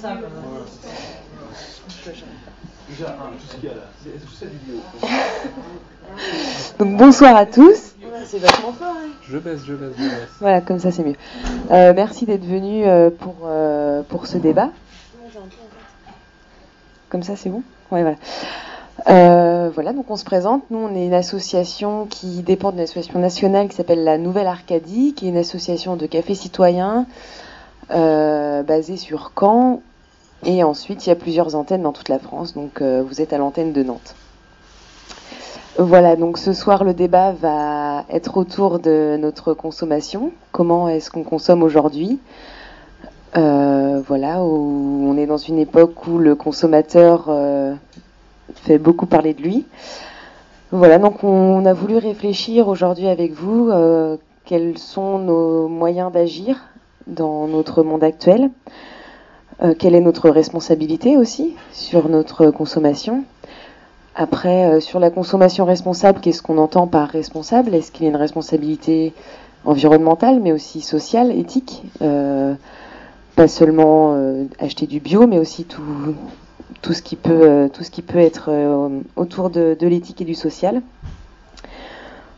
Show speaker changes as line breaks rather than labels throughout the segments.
Donc bonsoir à tous.
C'est vachement fort. Hein.
Je baisse, je baisse, je baisse.
Voilà, comme ça c'est mieux. Euh, merci d'être venus euh, pour, euh, pour ce débat. Comme ça c'est bon? Ouais, voilà. Euh, voilà, donc on se présente. Nous, on est une association qui dépend d'une association nationale qui s'appelle la Nouvelle Arcadie, qui est une association de cafés citoyens euh, basée sur Caen. Et ensuite, il y a plusieurs antennes dans toute la France. Donc, euh, vous êtes à l'antenne de Nantes. Voilà, donc ce soir, le débat va être autour de notre consommation. Comment est-ce qu'on consomme aujourd'hui? Euh, Voilà, où on est dans une époque où le consommateur euh, fait beaucoup parler de lui. Voilà, donc on a voulu réfléchir aujourd'hui avec vous euh, quels sont nos moyens d'agir dans notre monde actuel, euh, quelle est notre responsabilité aussi sur notre consommation. Après, euh, sur la consommation responsable, qu'est-ce qu'on entend par responsable? Est-ce qu'il y a une responsabilité environnementale, mais aussi sociale, éthique? Euh, Pas seulement acheter du bio, mais aussi tout, tout ce qui peut, tout ce qui peut être autour de l'éthique et du social.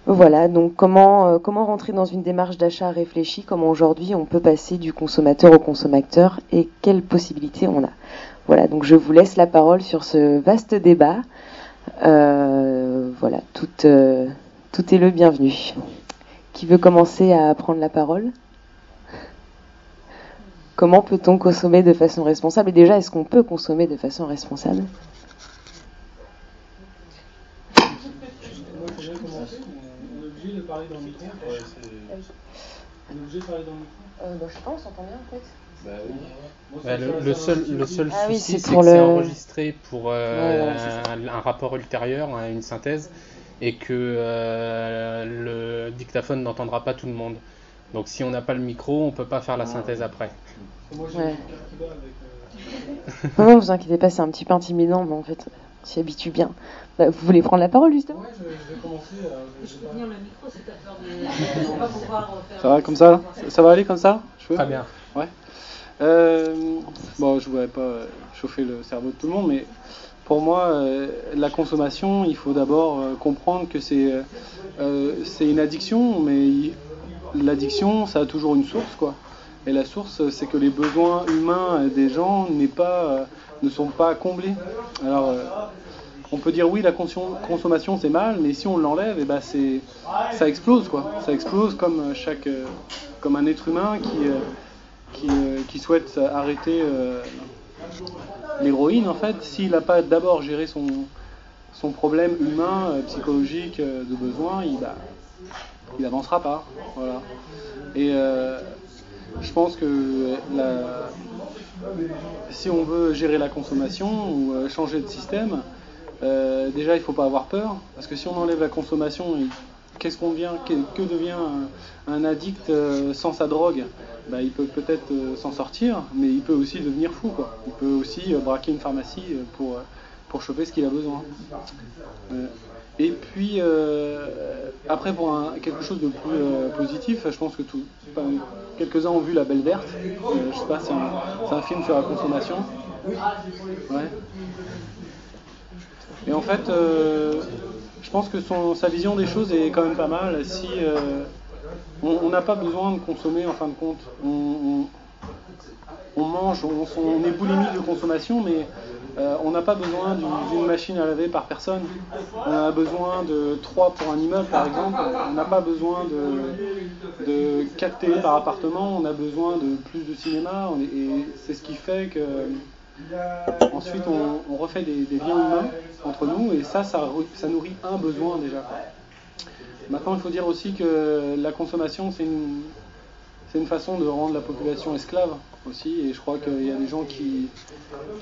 Voilà, donc comment, euh, comment rentrer dans une démarche d'achat réfléchie, comment aujourd'hui on peut passer du consommateur au consommateur et quelles possibilités on a. Voilà, donc je vous laisse la parole sur ce vaste débat. Euh, voilà, tout, euh, tout est le bienvenu. Qui veut commencer à prendre la parole? Comment peut-on consommer de façon responsable? Et déjà, est-ce qu'on peut consommer de façon responsable
Moi, je voudrais commencer. On est obligé de parler dans le micro.
Ouais, c'est-
On est obligé de parler dans le micro.
euh, bah, Je sais pas, on s'entend bien en fait.
Bah, le, seul, le
Ah
souci,
c'est
c'est que c'est
le-
enregistré pour euh,
Ouais, ouais, c'est
un, un rapport ultérieur, hein, une synthèse, et que euh, le dictaphone n'entendra pas tout le monde. Donc si on n'a pas le micro, on peut pas faire la synthèse après.
Moi, j'ai
Ouais.
une carte qui bat avec. euh,
non, vous inquiétez pas, c'est un petit peu intimidant, mais en fait, on s'y habitue bien. Bah, vous voulez prendre la parole justement
Ouais, je, je vais commencer. alors, je-
Je
je
peux
vais
tenir le micro si t'as peur de. On va pouvoir faire.
Ça va comme ça Ça va aller comme ça
Très bien.
Euh, Bon, je voudrais pas euh, chauffer le cerveau de tout le monde, mais pour moi, euh, la consommation, il faut d'abord euh, comprendre que c'est euh, euh, c'est une addiction, mais l'addiction, ça a toujours une source, quoi. Et la source, c'est que les besoins humains des gens n'est pas, euh, ne sont pas comblés. Alors, euh, on peut dire oui, la consom- consommation c'est mal, mais si on l'enlève, et ben c'est, ça explose quoi. Ça explose comme euh, chaque, euh, comme un être humain qui, euh, qui, souhaite arrêter l'héroïne en fait. S'il n'a pas d'abord géré son, son problème humain, psychologique, de besoin, il, bah, il avancera pas. Voilà. Et je pense que si on veut gérer la consommation ou changer de système, euh, déjà il faut pas avoir peur, parce que si on enlève la consommation, qu'est-ce qu'on devient, que, devient un, addict euh, sans sa drogue? Bah, Il peut peut-être euh, s'en sortir, mais il peut aussi devenir fou. Quoi. Il peut aussi braquer une pharmacie pour, pour choper ce qu'il a besoin. Et puis, après, pour quelque chose de plus positif, je pense que quelques-uns ont vu La Belle Verte. Je sais pas, c'est un, un film sur la consommation. Ouais. Et en fait, euh, je pense que son, sa vision des choses est quand même pas mal. Si euh, on n'a pas besoin de consommer en fin de compte, on, on- on mange, on, est boulimique de consommation, mais euh, on n'a pas besoin d'une machine à laver par personne. On a besoin de 3 pour un immeuble par exemple. On n'a pas besoin de, de 4 télé par appartement. On a besoin de plus de cinéma. Et c'est ce qui fait que ensuite on, refait des, des liens humains entre nous et ça, ça, nourrit un besoin déjà. Maintenant, il faut dire aussi que la consommation, c'est une, c'est une façon de rendre la population esclave aussi, et je crois qu'il y a des gens qui,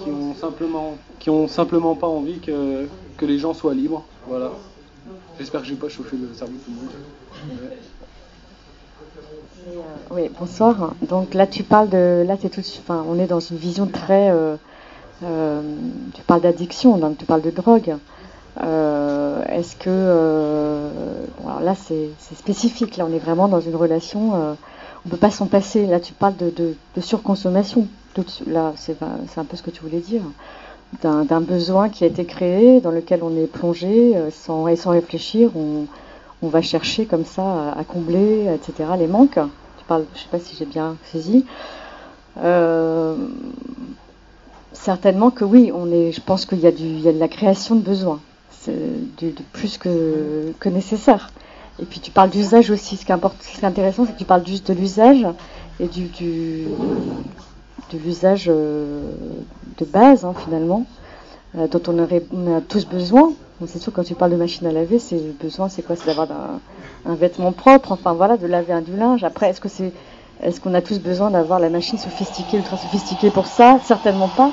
qui ont simplement, qui ont simplement pas envie que, que les gens soient libres. Voilà. J'espère que j'ai pas chauffé le cerveau de tout le monde.
Oui, bonsoir. Donc là, tu parles de. Là, c'est tout. Enfin, on est dans une vision très. euh, euh, tu parles d'addiction, donc tu parles de drogue. Euh, Est-ce que. euh, alors là, c'est spécifique. Là, on est vraiment dans une relation. euh, on peut pas s'en passer. Là, tu parles de, de, de surconsommation
là, c'est un peu ce que tu voulais dire, d'un besoin qui a été créé, dans lequel on est plongé, euh, sans, sans réfléchir, on, va chercher comme ça à, combler, etc., les manques. Tu parles, je ne sais pas si j'ai bien saisi. Euh, certainement que oui, on est, je pense qu'il y, a de la création de besoins, de, plus que, nécessaire. Et puis tu parles d'usage aussi. Ce qui, est intéressant, c'est que tu parles juste de l'usage et du, de l'usage euh, de base hein, finalement, euh, dont on, aurait, a tous besoin. C'est sûr quand tu parles de machine à laver, c'est besoin, c'est quoi? C'est d'avoir un, vêtement propre, enfin voilà, de laver un du linge. Après, est-ce que c'est, est-ce qu'on a tous besoin d'avoir la machine sophistiquée, ultra sophistiquée pour ça? Certainement pas.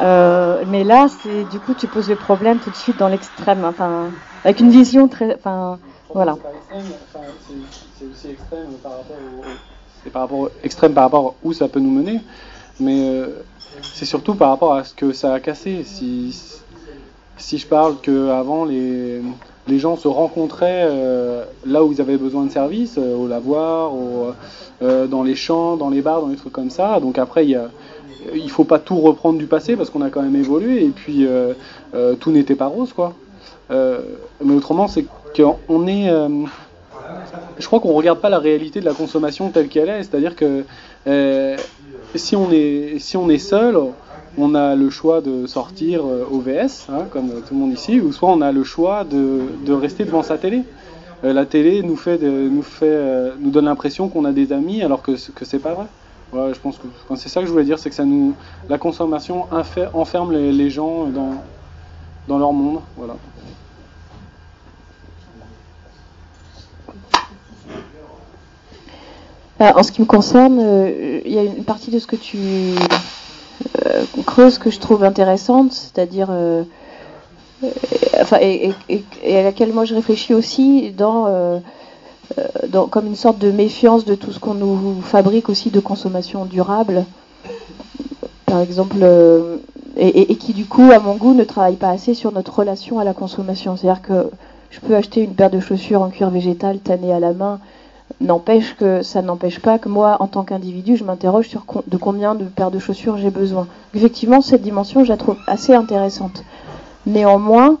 Euh, mais là, c'est du coup, tu poses le problème tout de suite dans l'extrême, enfin, avec une vision très, enfin, voilà.
C'est aussi extrême par rapport extrême par rapport où ça peut nous mener, mais euh, c'est surtout par rapport à ce que ça a cassé. Si je parle qu'avant les, les gens se rencontraient euh, là où ils avaient besoin de services, euh, au lavoir, au, dans les champs, dans les bars, dans des trucs comme ça. Donc après, il il faut pas tout reprendre du passé parce qu'on a quand même évolué et puis tout n'était pas rose, quoi. mais autrement, c'est qu'on est je crois qu'on ne regarde pas la réalité de la consommation telle qu'elle est. C'est-à-dire que euh, si, on est, si on est seul, on a le choix de sortir euh, au VS, hein, comme tout le monde ici, ou soit on a le choix de, rester devant sa télé. Euh, la télé nous, fait nous, fait, nous donne l'impression qu'on a des amis alors que, que c'est pas vrai. Je pense que c'est ça que je voulais dire, c'est que ça nous, la consommation enferme les, gens dans, leur monde.
Euh, en ce qui me concerne, euh, il y a une partie de ce que tu euh, creuses que je trouve intéressante, c'est-à-dire, enfin, et, à laquelle moi je réfléchis aussi dans, comme une sorte de méfiance de tout ce qu'on nous fabrique aussi de consommation durable, par exemple, et, et, qui du coup, à mon goût, ne travaille pas assez sur notre relation à la consommation. C'est-à-dire que je peux acheter une paire de chaussures en cuir végétal tannée à la main n'empêche que ça n'empêche pas que moi, en tant qu'individu, je m'interroge sur de combien de paires de chaussures j'ai besoin. Effectivement, cette dimension, je la trouve assez intéressante. Néanmoins,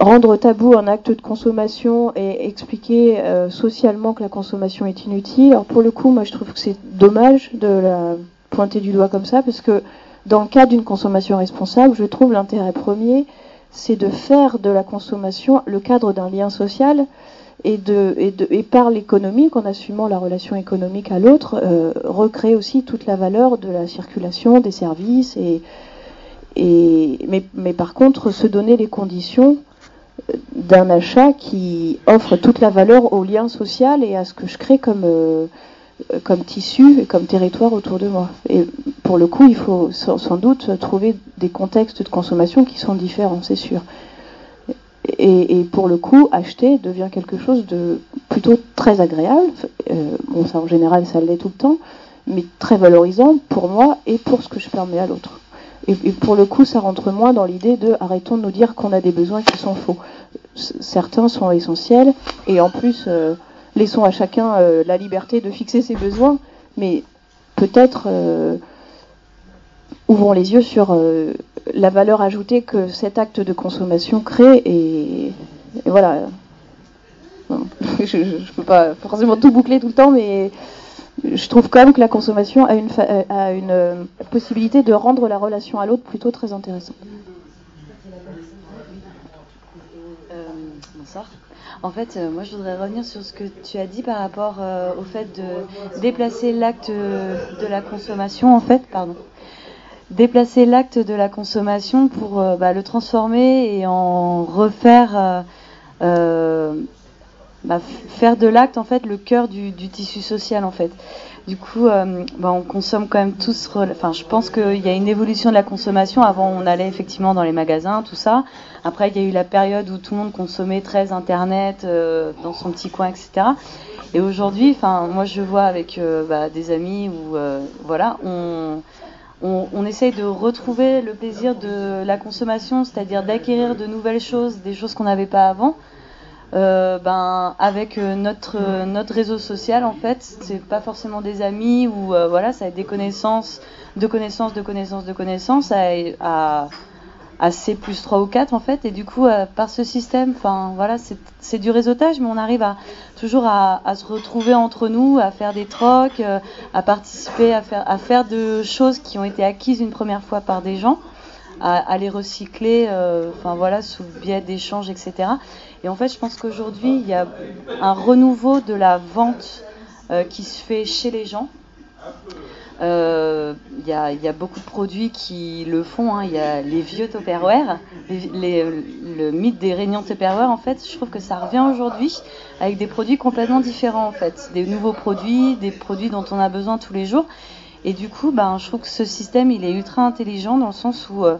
rendre tabou un acte de consommation et expliquer euh, socialement que la consommation est inutile, alors pour le coup, moi, je trouve que c'est dommage de la pointer du doigt comme ça, parce que dans le cas d'une consommation responsable, je trouve l'intérêt premier, c'est de faire de la consommation le cadre d'un lien social et, par l'économie, en assumant la relation économique à l'autre, euh, recréer aussi toute la valeur de la circulation des services. Mais, par contre, se donner les conditions euh, d'un achat qui offre toute la valeur au lien social et à ce que je crée comme, euh, tissu et comme territoire autour de moi. Et pour le coup, il faut sans doute trouver des contextes de consommation qui sont différents, c'est sûr. Et, pour le coup, acheter devient quelque chose de plutôt très agréable. Euh, bon, ça en général, ça l'est tout le temps, mais très valorisant pour moi et pour ce que je permets à l'autre. Et, pour le coup, ça rentre moins dans l'idée de arrêtons de nous dire qu'on a des besoins qui sont faux. certains sont essentiels, et en plus, euh, laissons à chacun euh, la liberté de fixer ses besoins, mais peut-être ouvrons les yeux sur la valeur ajoutée que cet acte de consommation crée et, voilà. je ne peux pas forcément tout boucler tout le temps, mais je trouve quand même que la consommation a une, a une euh, possibilité de rendre la relation à l'autre plutôt très intéressante.
Euh, bonsoir. En fait, euh, moi, je voudrais revenir sur ce que tu as dit par rapport au fait de déplacer l'acte de la consommation, en fait, pardon, déplacer l'acte de la consommation pour euh, bah, le transformer et en refaire, euh, euh, bah, faire de l'acte en fait le cœur du, tissu social en fait. Du coup, bah, on consomme quand même tous. Enfin, je pense qu'il y a une évolution de la consommation. Avant, on allait effectivement dans les magasins, tout ça. Après, il y a eu la période où tout le monde consommait très Internet, dans son petit coin, etc. Et aujourd'hui, enfin, moi, je vois avec des amis où, voilà, on on, essaye de retrouver le plaisir de la consommation, c'est-à-dire d'acquérir de nouvelles choses, des choses qu'on n'avait pas avant, euh, ben avec euh, notre euh, notre réseau social en fait c'est pas forcément des amis ou voilà ça a des connaissances de connaissances de connaissances de connaissances à, à C plus 3 ou 4 en fait et du coup par ce système enfin voilà c'est du réseautage mais on arrive à toujours à, se retrouver entre nous à faire des trocs à participer à faire de choses qui ont été acquises une première fois par des gens à, les recycler enfin voilà sous le biais d'échanges etc et en fait, je pense qu'aujourd'hui, il y a un renouveau de la vente euh, qui se fait chez les gens. Euh, il y, a, y, a, beaucoup de produits qui le font. Hein. Il y a les vieux Tupperware, le mythe des réunions Tupperware. En fait, je trouve que ça revient aujourd'hui avec des produits complètement différents. En fait, des nouveaux produits, des produits dont on a besoin tous les jours. Et du coup, ben, je trouve que ce système, il est ultra intelligent dans le sens où euh,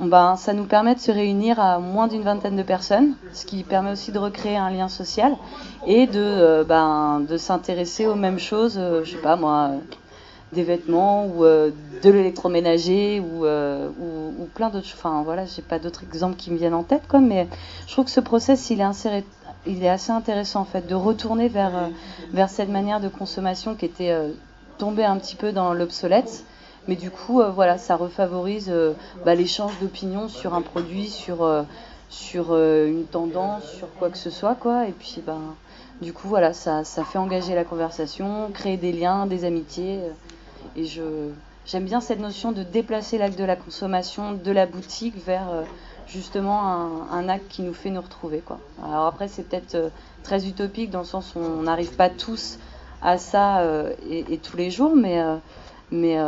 ben, ça nous permet de se réunir à moins d'une vingtaine de personnes, ce qui permet aussi de recréer un lien social et de, euh, ben, s'intéresser aux mêmes choses, euh, je sais pas moi, des vêtements ou euh, de l'électroménager ou, ou, plein d'autres choses. Enfin voilà, j'ai pas d'autres exemples qui me viennent en tête, mais je trouve que ce process il est, assez intéressant en fait de retourner vers, vers cette manière de consommation qui était tombée un petit peu dans l'obsolète mais du coup, euh, voilà, ça refavorise euh, bah, l'échange d'opinions sur un produit, sur, euh, une tendance, sur quoi que ce soit, quoi. Et puis, ben, du coup, voilà, ça fait engager la conversation, créer des liens, des amitiés. Et j'aime bien cette notion de déplacer l'acte de la consommation de la boutique vers justement un, acte qui nous fait nous retrouver. Quoi. Alors après, c'est peut-être très utopique dans le sens où on n'arrive pas tous à ça et, tous les jours, mais, mais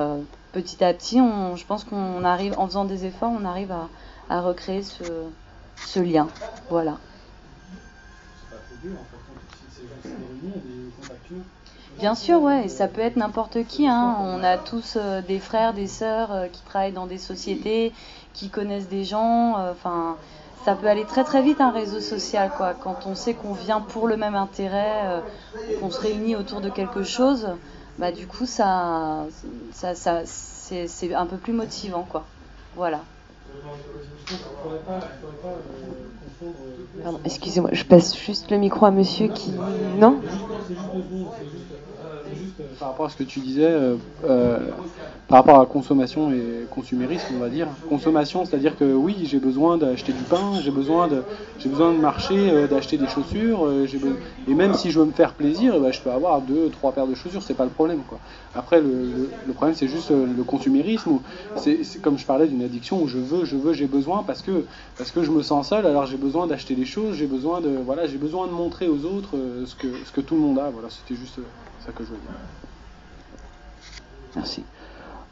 petit à petit, on, je pense qu'on arrive, en faisant des efforts, on arrive à, à recréer ce, ce, lien. Voilà. Bien sûr, ouais, et ça peut être n'importe qui. Hein. On a tous euh, des frères, des sœurs euh, qui travaillent dans des sociétés, qui connaissent des gens. Euh, enfin, ça peut aller très très vite un réseau social, quoi. Quand on sait qu'on vient pour le même intérêt, qu'on se réunit autour de quelque chose, bah du coup ça, ça, ça c'est un peu plus motivant quoi. Voilà.
Pardon, excusez-moi, je passe juste le micro à monsieur qui. Non?
Par rapport à ce que tu disais, euh, euh, par rapport à consommation et consumérisme, on va dire. Consommation, c'est-à-dire que oui, j'ai besoin d'acheter du pain, j'ai besoin de, j'ai besoin de marcher, euh, d'acheter des chaussures, et même si je veux me faire plaisir, ben, je peux avoir deux, trois paires de chaussures, c'est pas le problème, quoi. Après, le, le, problème, c'est juste le consumérisme. C'est comme je parlais d'une addiction où je veux, je veux, j'ai besoin parce que parce que je me sens seul. Alors j'ai besoin d'acheter des choses, j'ai besoin de voilà, j'ai besoin de montrer aux autres ce que ce que tout le monde a. Voilà, c'était juste
Merci.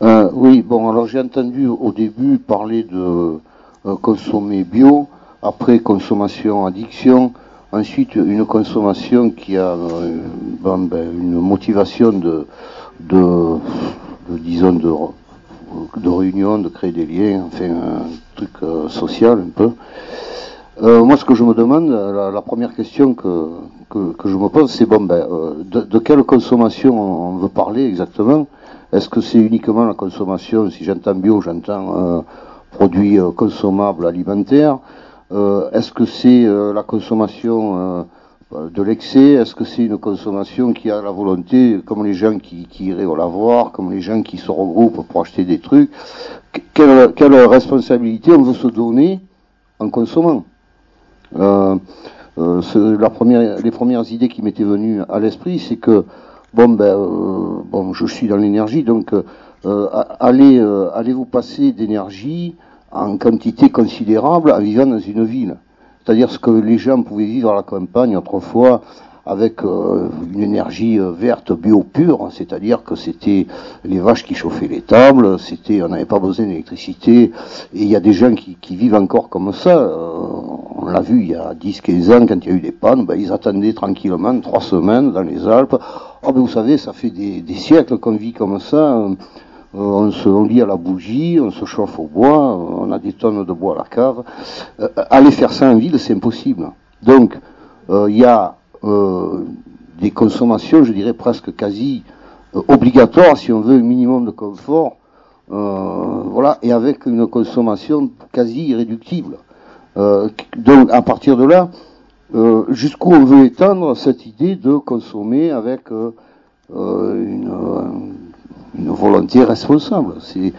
Euh, oui, bon, alors j'ai entendu au début parler de euh, consommer bio, après consommation addiction, ensuite une consommation qui a euh, ben, une motivation de, de, disons, de, de, réunion, de créer des liens, enfin un truc social un peu. Moi, ce que je me demande, la, première question que, que, je me pose, c'est bon, ben, de, de, quelle consommation on veut parler exactement? Est-ce que c'est uniquement la consommation Si j'entends bio, j'entends euh, produits euh, consommables alimentaires? Euh, Est-ce que c'est euh, la consommation de l'excès? Est-ce que c'est une consommation qui a la volonté, comme les gens qui, qui iraient au lavoir, comme les gens qui se regroupent pour acheter des trucs? Quelle, quelle responsabilité on veut se donner en consommant? La première, les premières idées qui m'étaient venues à l'esprit, c'est que Bon, ben, euh, bon, je suis dans l'énergie, donc euh, euh, allez, allez vous passer d'énergie en quantité considérable en vivant dans une ville? C'est-à-dire ce que les gens pouvaient vivre à la campagne autrefois avec une énergie verte bio pure, c'est-à-dire que c'était les vaches qui chauffaient les tables, c'était on n'avait pas besoin d'électricité, et il y a des gens qui, qui vivent encore comme ça. on l'a vu il y a 10-15 ans quand il y a eu des pannes, ben, ils attendaient tranquillement trois semaines dans les Alpes. Oh ben vous savez, ça fait des, siècles qu'on vit comme ça. Euh, on se lit à la bougie, on se chauffe au bois, on a des tonnes de bois à la cave. Euh, aller faire ça en ville, c'est impossible. Donc, euh, il y a des consommations, je dirais presque quasi obligatoires si on veut un minimum de confort. voilà, et avec une consommation quasi irréductible. donc, à partir de là, euh, jusqu'où on veut étendre cette idée de consommer avec euh, euh, une, une, volonté responsable. C'est,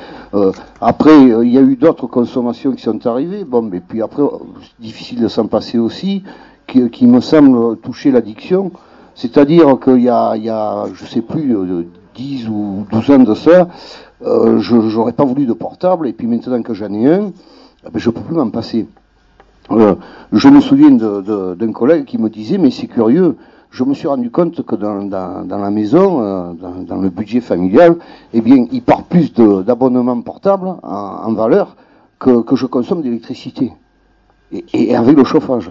après, il y a eu d'autres consommations qui sont arrivées, bon, mais puis après, difficile de s'en passer aussi, qui, me semble toucher l'addiction. C'est-à-dire qu'il y a, il y a, je sais plus, 10 ou 12 ans de ça, je n'aurais pas voulu de portable, et puis maintenant que j'en ai un, eh ben, je ne peux plus m'en passer. Euh, je me souviens d'un collègue qui me disait, mais c'est curieux, je me suis rendu compte que dans, la maison, euh, dans, le budget familial, eh bien, il part plus d'abonnements portables en, valeur que, je consomme d'électricité. Et, avec le chauffage,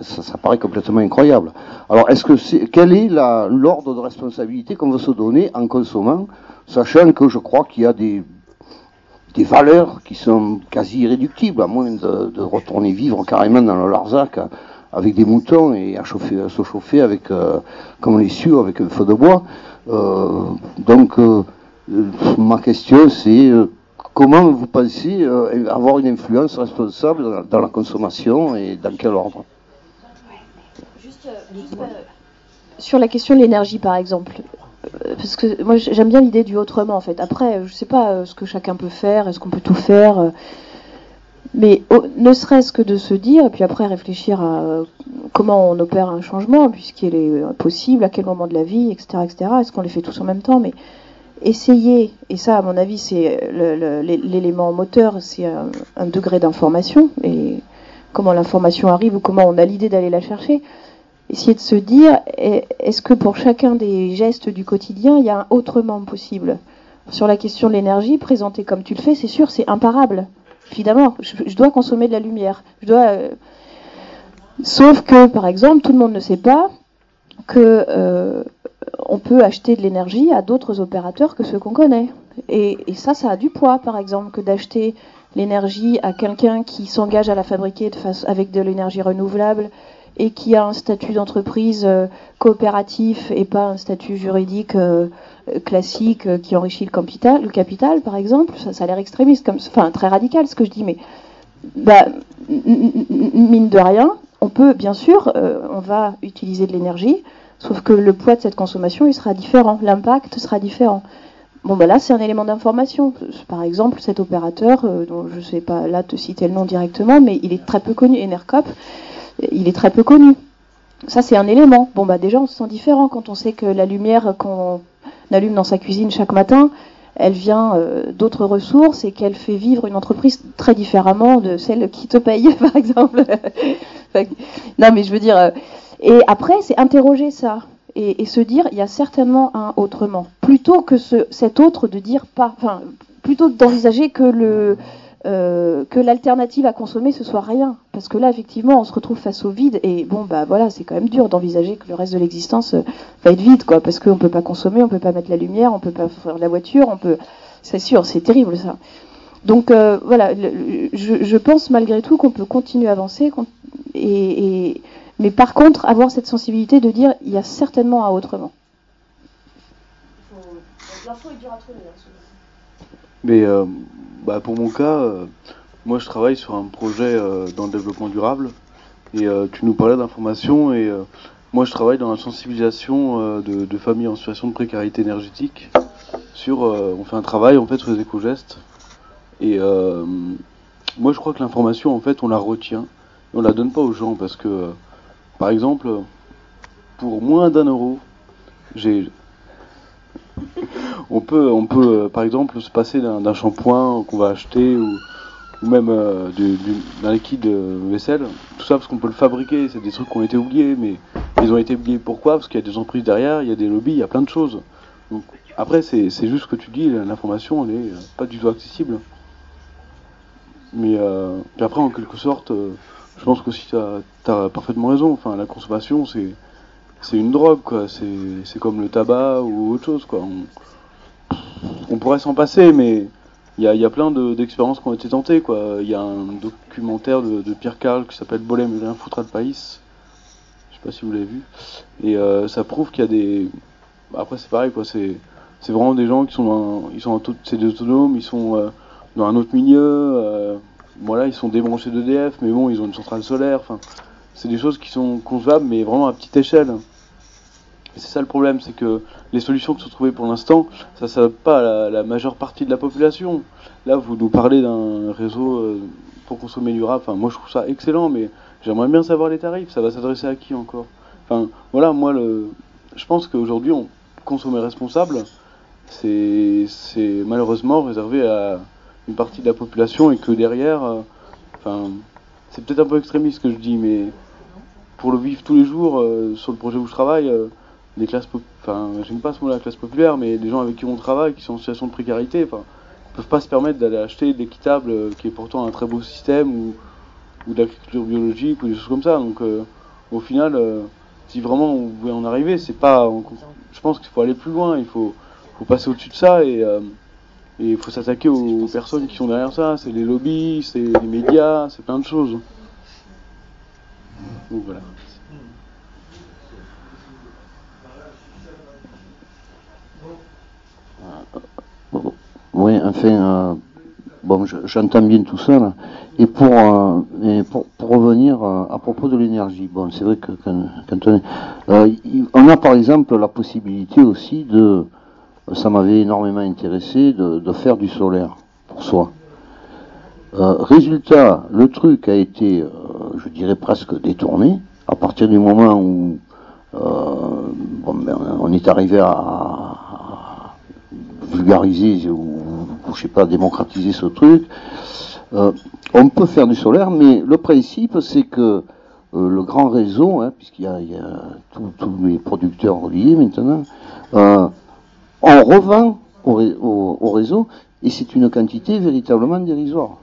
ça, paraît complètement incroyable. Alors, est-ce que c'est, quel est l'ordre de responsabilité qu'on veut se donner en consommant, sachant que je crois qu'il y a des des valeurs qui sont quasi irréductibles, à moins de, retourner vivre carrément dans le Larzac avec des moutons et à, chauffer, à se chauffer avec, euh, comme les suit, avec un feu de bois. Euh, donc, euh, ma question, c'est comment vous pensez avoir une influence responsable dans, la consommation et dans quel ordre?
Juste, sur la question de l'énergie, par exemple, euh, parce que moi j'aime bien l'idée du autrement en fait. Après, je sais pas euh, ce que chacun peut faire, est-ce qu'on peut tout faire, euh, mais ne serait-ce que de se dire, et puis après réfléchir à comment on opère un changement, puisqu'il est possible, à quel moment de la vie, etc., etc. Est-ce qu'on les fait tous en même temps? Mais essayer, et ça à mon avis c'est l'élément moteur, c'est un degré d'information et comment l'information arrive ou comment on a l'idée d'aller la chercher essayer de se dire, est-ce que pour chacun des gestes du quotidien, il y a un autrement possible? Sur la question de l'énergie, présentée comme tu le fais, c'est sûr, c'est imparable. Évidemment, je, dois consommer de la lumière. Je dois, euh, Sauf que, par exemple, tout le monde ne sait pas que euh, on peut acheter de l'énergie à d'autres opérateurs que ceux qu'on connaît. Et, et, ça, ça a du poids, par exemple, que d'acheter l'énergie à quelqu'un qui s'engage à la fabriquer de face, avec de l'énergie renouvelable et qui a un statut d'entreprise euh, coopératif et pas un statut juridique euh, classique euh, qui enrichit le capital, le capital par exemple, ça, ça a l'air extrémiste, comme, enfin très radical ce que je dis, mais bah, mine de rien, on peut bien sûr, on va utiliser de l'énergie, sauf que le poids de cette consommation il sera différent, l'impact sera différent. Bon, ben là, c'est un élément d'information. Par exemple, cet opérateur, dont je ne sais pas là te citer le nom directement, mais il est très peu connu, Enercop, il est très peu connu. Ça, c'est un élément. Bon, bah déjà, on se sent différent quand on sait que la lumière qu'on allume dans sa cuisine chaque matin, elle vient euh, d'autres ressources et qu'elle fait vivre une entreprise très différemment de celle qui te paye, par exemple. non, mais je veux dire. Et après, c'est interroger ça et, se dire, il y a certainement un autrement, plutôt que ce, cet autre de dire pas, enfin, plutôt d'envisager que le euh, que l'alternative à consommer ce soit rien. Parce que là, effectivement, on se retrouve face au vide et bon, bah voilà, c'est quand même dur d'envisager que le reste de l'existence euh, va être vide, quoi. Parce qu'on peut pas consommer, on peut pas mettre la lumière, on peut pas faire la voiture, on peut. C'est sûr, c'est terrible ça. Donc euh, voilà, je, pense malgré tout qu'on peut continuer à avancer, et, mais par contre avoir cette sensibilité de dire il y a certainement autrement.
À. Hein, mais bah, pour mon cas, euh, moi je travaille sur un projet euh, dans le développement durable et euh, tu nous parlais d'information et moi je travaille dans la sensibilisation de, familles en situation de précarité énergétique. Sur, on fait un travail en fait sur les éco-gestes et moi je crois que l'information en fait on la retient et on la donne pas aux gens parce que par exemple pour moins d'un euro j'ai on peut, on peut euh, par exemple se passer d'un shampoing qu'on va acheter ou, même euh, d'un liquide vaisselle. Tout ça parce qu'on peut le fabriquer. C'est des trucs qui ont été oubliés, mais ils ont été oubliés pourquoi? Parce qu'il y a des entreprises derrière, il y a des lobbies, il y a plein de choses. Donc, après, c'est juste ce que tu dis, l'information, elle est euh, pas du tout accessible. Mais après, en quelque sorte, je pense que si tu as, parfaitement raison. Enfin, la consommation, c'est c'est une drogue, quoi. C'est comme le tabac ou autre chose, quoi. On, pourrait s'en passer, mais il y a, y a, plein d'expériences qui ont été tentées, quoi. Il y a un documentaire de, Pierre Carl qui s'appelle Bolem et rien foutra de Païs. Je sais pas si vous l'avez vu. Et euh, ça prouve qu'il y a des. Après, c'est pareil, quoi. C'est vraiment des gens qui sont dans, ils sont c'est des autonomes, ils sont euh, dans un autre milieu. Euh, voilà, ils sont débranchés d'EDF, mais bon, ils ont une centrale solaire. Enfin, c'est des choses qui sont concevables, mais vraiment à petite échelle. Et c'est ça le problème, c'est que les solutions qui sont trouvées pour l'instant, ça ne s'adapte pas à la, majeure partie de la population. Là, vous nous parlez d'un réseau euh, pour consommer durable. Enfin, moi, je trouve ça excellent, mais j'aimerais bien savoir les tarifs. Ça va s'adresser à qui encore? Enfin, voilà, moi, le, je pense qu'aujourd'hui, on consommer responsable, c'est malheureusement réservé à une partie de la population et que derrière, euh, enfin, c'est peut-être un peu extrémiste ce que je dis, mais pour le vivre tous les jours euh, sur le projet où je travaille, euh, les classes, enfin, j'aime pas ce mot la classe populaire, mais les gens avec qui on travaille, qui sont en situation de précarité, enfin, peuvent pas se permettre d'aller acheter de l'équitable, qui est pourtant un très beau système, ou, ou de l'agriculture biologique, ou des choses comme ça. Donc, au final, si vraiment on voulait en arriver, c'est pas, je pense qu'il faut aller plus loin, il faut, faut passer au-dessus de ça et et il faut s'attaquer aux personnes qui sont derrière ça, c'est les lobbies, c'est les médias, c'est plein de choses. Donc voilà.
Oui, enfin, euh, bon, j'entends bien tout ça. Là. Et pour, euh, pour, pour, revenir euh, à propos de l'énergie, bon, c'est vrai que quand, quand on, euh, on, a par exemple la possibilité aussi de, ça m'avait énormément intéressé de, faire du solaire pour soi. Euh, résultat, le truc a été, euh, je dirais presque détourné à partir du moment où euh, bon, ben, on est arrivé à, vulgariser ou, ou, je sais pas, démocratiser ce truc. On peut faire du solaire, mais le principe c'est que le grand réseau, hein, puisqu'il y a, a tous les producteurs reliés maintenant, on revend au, au, au réseau et c'est une quantité véritablement dérisoire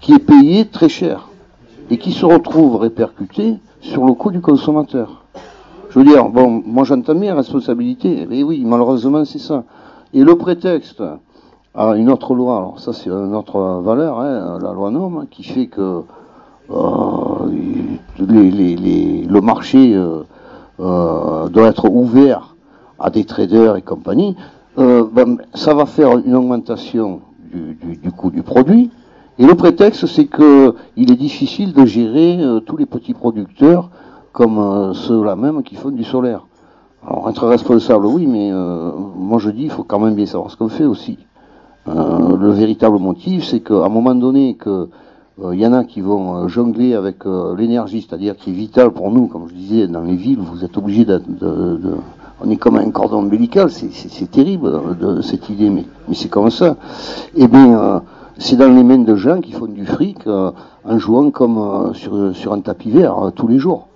qui est payée très cher et qui se retrouve répercutée sur le coût du consommateur. Je veux dire, bon, moi j'entends bien responsabilité, mais oui, malheureusement c'est ça. Et le prétexte à une autre loi, alors ça c'est une autre valeur, hein, la loi NOM, qui fait que euh, les, le marché euh, euh, doit être ouvert à des traders et compagnie, euh, ben, ça va faire une augmentation du, du, du coût du produit. Et le prétexte, c'est que il est difficile de gérer euh, tous les petits producteurs comme euh, ceux-là même qui font du solaire. Alors être responsable, oui, mais euh, moi je dis, il faut quand même bien savoir ce qu'on fait aussi. Euh, le véritable motif, c'est qu'à un moment donné, que il y en a qui vont jongler avec l'énergie, c'est-à-dire qui est vital pour nous, comme je disais, dans les villes, vous êtes obligé de, de on est comme un cordon ombilical, c'est terrible de, cette idée, mais, c'est comme ça. Eh bien, euh, c'est dans les mains de gens qui font du fric euh, en jouant comme euh, sur, un tapis vert tous les jours.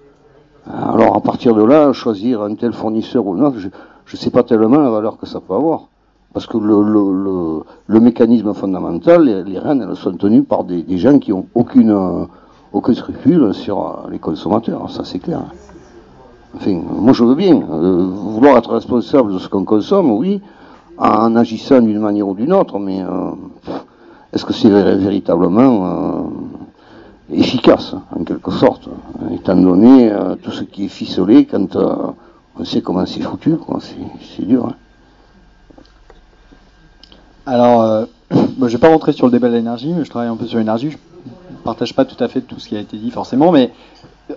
Alors à partir de là, choisir un tel fournisseur ou non, je ne sais pas tellement la valeur que ça peut avoir. Parce que le, mécanisme fondamental, les, les, rênes, elles sont tenues par des, des gens qui n'ont aucune, aucun scrupule sur les consommateurs, ça c'est clair. Enfin, moi je veux bien euh, vouloir être responsable de ce qu'on consomme, oui, en agissant d'une manière ou d'une autre, mais euh, est-ce que c'est véritablement euh, efficace, en quelque sorte, étant donné tout ce qui est ficelé quand on sait comment c'est foutu, c'est dur. Hein.
Alors, je vais pas rentrer sur le débat de l'énergie, mais je travaille un peu sur l'énergie. Je partage pas tout à fait tout ce qui a été dit forcément, mais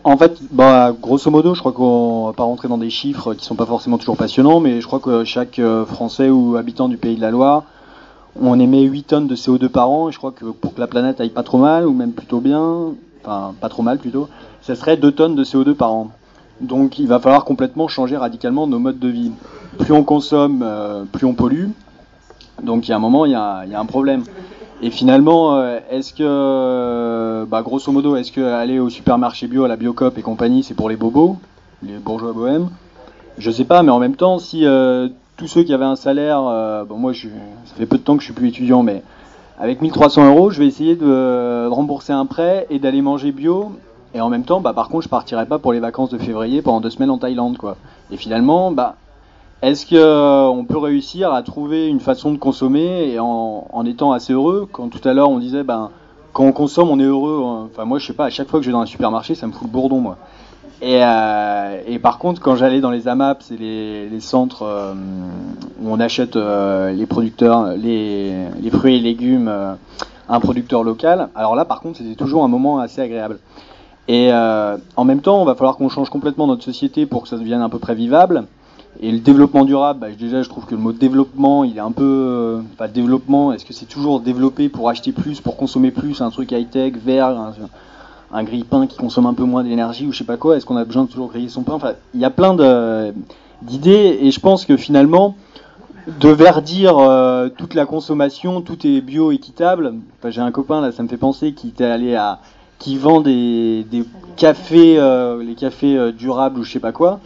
en fait, bah, grosso modo, je crois qu'on va pas rentrer dans des chiffres qui sont pas forcément toujours passionnants, mais je crois que chaque euh, Français ou habitant du pays de la Loire, on émet 8 tonnes de CO2 par an, et je crois que pour que la planète aille pas trop mal, ou même plutôt bien, enfin pas trop mal plutôt, ça serait 2 tonnes de CO2 par an. Donc il va falloir complètement changer radicalement nos modes de vie. Plus on consomme, euh, plus on pollue. Donc il y a un moment, il y a, il y a un problème. Et finalement, euh, est-ce que, bah, grosso modo, est-ce que aller au supermarché bio, à la Biocop et compagnie, c'est pour les bobos, les bourgeois bohèmes? Je sais pas, mais en même temps, si euh, tous ceux qui avaient un salaire, euh, bon moi, je, ça fait peu de temps que je suis plus étudiant, mais avec 1300 euros, je vais essayer de, de rembourser un prêt et d'aller manger bio. Et en même temps, bah, par contre, je partirai pas pour les vacances de février pendant deux semaines en Thaïlande, quoi. Et finalement, bah, est-ce qu'on euh, peut réussir à trouver une façon de consommer et en, en étant assez heureux? Quand tout à l'heure on disait, ben, quand on consomme, on est heureux. Hein. Enfin, moi, je sais pas, à chaque fois que je vais dans un supermarché, ça me fout le bourdon, moi. Et, euh, et par contre, quand j'allais dans les AMAP, c'est les, les, centres euh, où on achète euh, les producteurs, les, les, fruits et légumes, euh, un producteur local. Alors là, par contre, c'était toujours un moment assez agréable. Et euh, en même temps, on va falloir qu'on change complètement notre société pour que ça devienne à peu près vivable. Et le développement durable, bah, déjà, je trouve que le mot développement, il est un peu. Euh, enfin, développement, est-ce que c'est toujours développer pour acheter plus, pour consommer plus, un truc high-tech, vert, un, un grille-pain qui consomme un peu moins d'énergie ou je sais pas quoi Est-ce qu'on a besoin de toujours griller son pain? Enfin, il y a plein d'idées et je pense que finalement, de verdir euh, toute la consommation, tout est bio équitable. Enfin, j'ai un copain là, ça me fait penser, qui était allé à, qui vend des, des cafés, euh, les cafés euh, durables ou je sais pas quoi,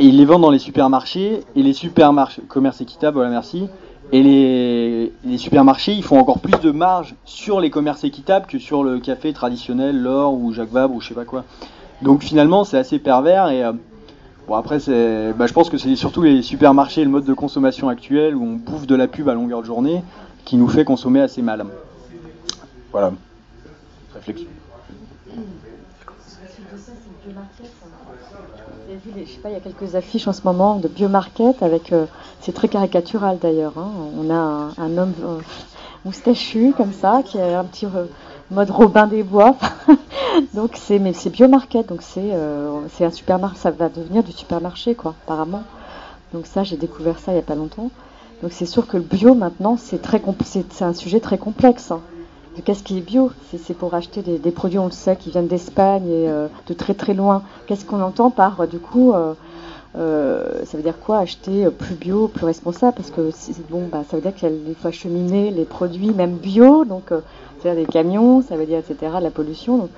et il les vend dans les supermarchés et les supermarchés, commerce équitable, voilà merci. Et les, supermarchés, ils font encore plus de marge sur les commerces équitables que sur le café traditionnel, l'or ou Jacques Vabre ou je sais pas quoi. Donc finalement, c'est assez pervers et Bon après c'est, bah, je pense que c'est surtout les supermarchés, le mode de consommation actuel où on bouffe de la pub à longueur de journée qui nous fait consommer assez mal. Voilà. Réflexion.
Il y a quelques affiches en ce moment de biomarket avec, euh, c'est très caricatural d'ailleurs. Hein. On a un, homme euh, moustachu comme ça qui a un petit mode Robin des Bois. donc c'est mais c'est biomarket, donc c'est euh, c'est un supermarché, ça va devenir du supermarché quoi, apparemment. Donc ça j'ai découvert ça il y a pas longtemps. Donc c'est sûr que le bio maintenant c'est très c'est un sujet très complexe. Hein. Qu'est-ce qui est bio C'est pour acheter des, produits, on le sait, qui viennent d'Espagne et euh, de très très loin. Qu'est-ce qu'on entend par, du coup, euh, euh, ça veut dire quoi acheter plus bio, plus responsable? Parce que bon, bah, ça veut dire qu'il faut acheminer les produits, même bio, donc c'est-à-dire des camions, ça veut dire etc. La pollution.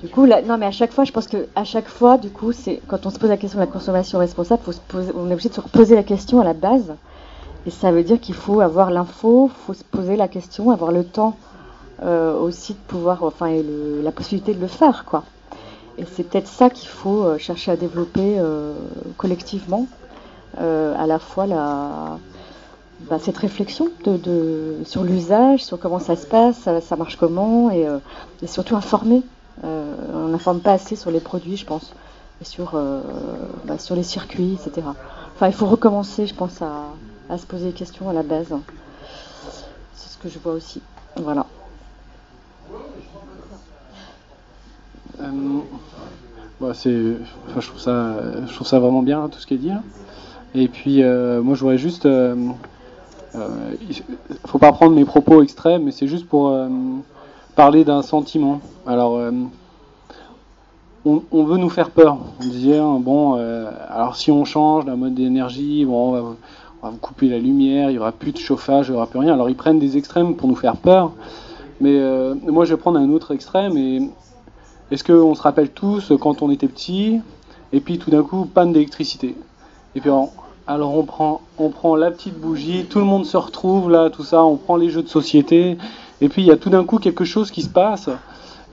Du coup, non, mais à chaque fois, je pense que à chaque fois, du coup, c'est quand on se pose la question de la consommation responsable, on est obligé de se reposer la question à la base. Et ça veut dire qu'il faut avoir l'info, faut se poser la question, avoir le temps euh, aussi de pouvoir, enfin, la possibilité de le faire, quoi. Et c'est peut-être ça qu'il faut euh, chercher à développer euh, collectivement, euh, à la fois bah, cette réflexion sur l'usage, sur comment ça se passe, ça, marche comment, et, euh, surtout informer. Euh, on n'informe pas assez sur les produits, je pense, et sur, euh, bah, les circuits, etc. Enfin, il faut recommencer, je pense, à se poser des questions à la base. C'est ce que je vois aussi. Voilà.
Bah, c'est, enfin, je trouve ça, je trouve ça vraiment bien tout ce qui est dit. Là. Et puis, euh, moi, je voudrais juste euh, euh, il faut pas prendre mes propos extrêmes, mais c'est juste pour euh, parler d'un sentiment. Alors, euh, on, veut nous faire peur. On disait, hein, bon, euh, alors si on change la mode d'énergie, bon, on va, vous couper la lumière, il y aura plus de chauffage, il y aura plus rien. Alors ils prennent des extrêmes pour nous faire peur. Mais euh, moi, je vais prendre un autre extrême. Et est-ce qu'on se rappelle tous quand on était petit, et puis tout d'un coup, panne d'électricité. Et puis on, alors on prend, on prend la petite bougie, tout le monde se retrouve là, tout ça, on prend les jeux de société, et puis il y a tout d'un coup quelque chose qui se passe.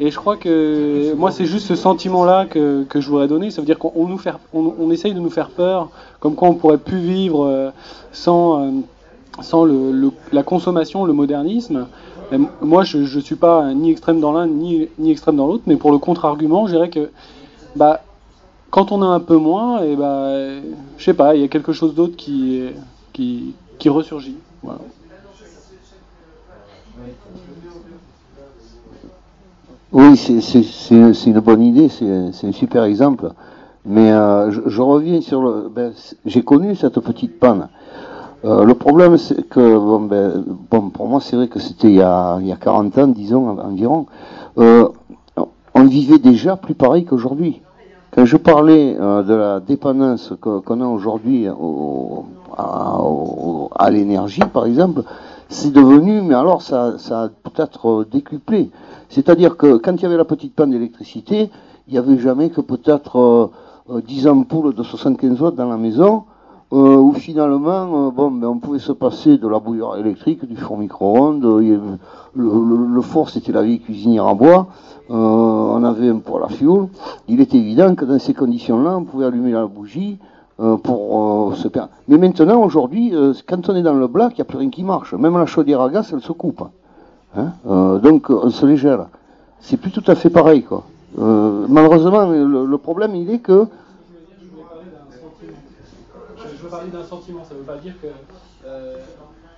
Et je crois que moi c'est juste ce sentiment-là que, que je voudrais donner. Ça veut dire qu'on nous on, essaye de nous faire peur, comme quoi on pourrait plus vivre euh, sans, euh, sans le, la consommation, le modernisme. Moi je, je suis pas ni extrême dans l'un ni, ni extrême dans l'autre, mais pour le contre-argument, je dirais que bah quand on a un peu moins, et ben, je sais pas, il y a quelque chose d'autre qui, qui, ressurgit.
Oui, c'est une bonne idée, c'est un super exemple. Mais euh, je, je, reviens sur le. Ben, J'ai connu cette petite panne. Euh, le problème, c'est que, bon, ben, bon, pour moi, c'est vrai que c'était il, y a, il y a 40 ans, disons, environ. Euh, on vivait déjà plus pareil qu'aujourd'hui. Quand je parlais euh, de la dépendance qu'on a aujourd'hui à, à l'énergie, par exemple, c'est devenu, mais alors ça, ça a peut-être décuplé. C'est-à-dire que quand il y avait la petite panne d'électricité, il n'y avait jamais que peut-être euh, 10 ampoules de 75 watts dans la maison, euh, où finalement, euh, bon, ben, on pouvait se passer de la bouilloire électrique, du four micro-ondes, le, le, le, four c'était la vieille cuisinière en bois, euh, on avait un poêle à fioul. Il est évident que dans ces conditions-là, on pouvait allumer la bougie euh, pour se perdre. Mais maintenant, aujourd'hui, quand on est dans le black, il n'y a plus rien qui marche. Même la chaudière à gaz, elle se coupe. Hein donc, on se les. C'est plus tout à fait pareil, quoi. malheureusement, le, le problème, il est que
parler d'un sentiment, ça ne veut pas dire que. Euh,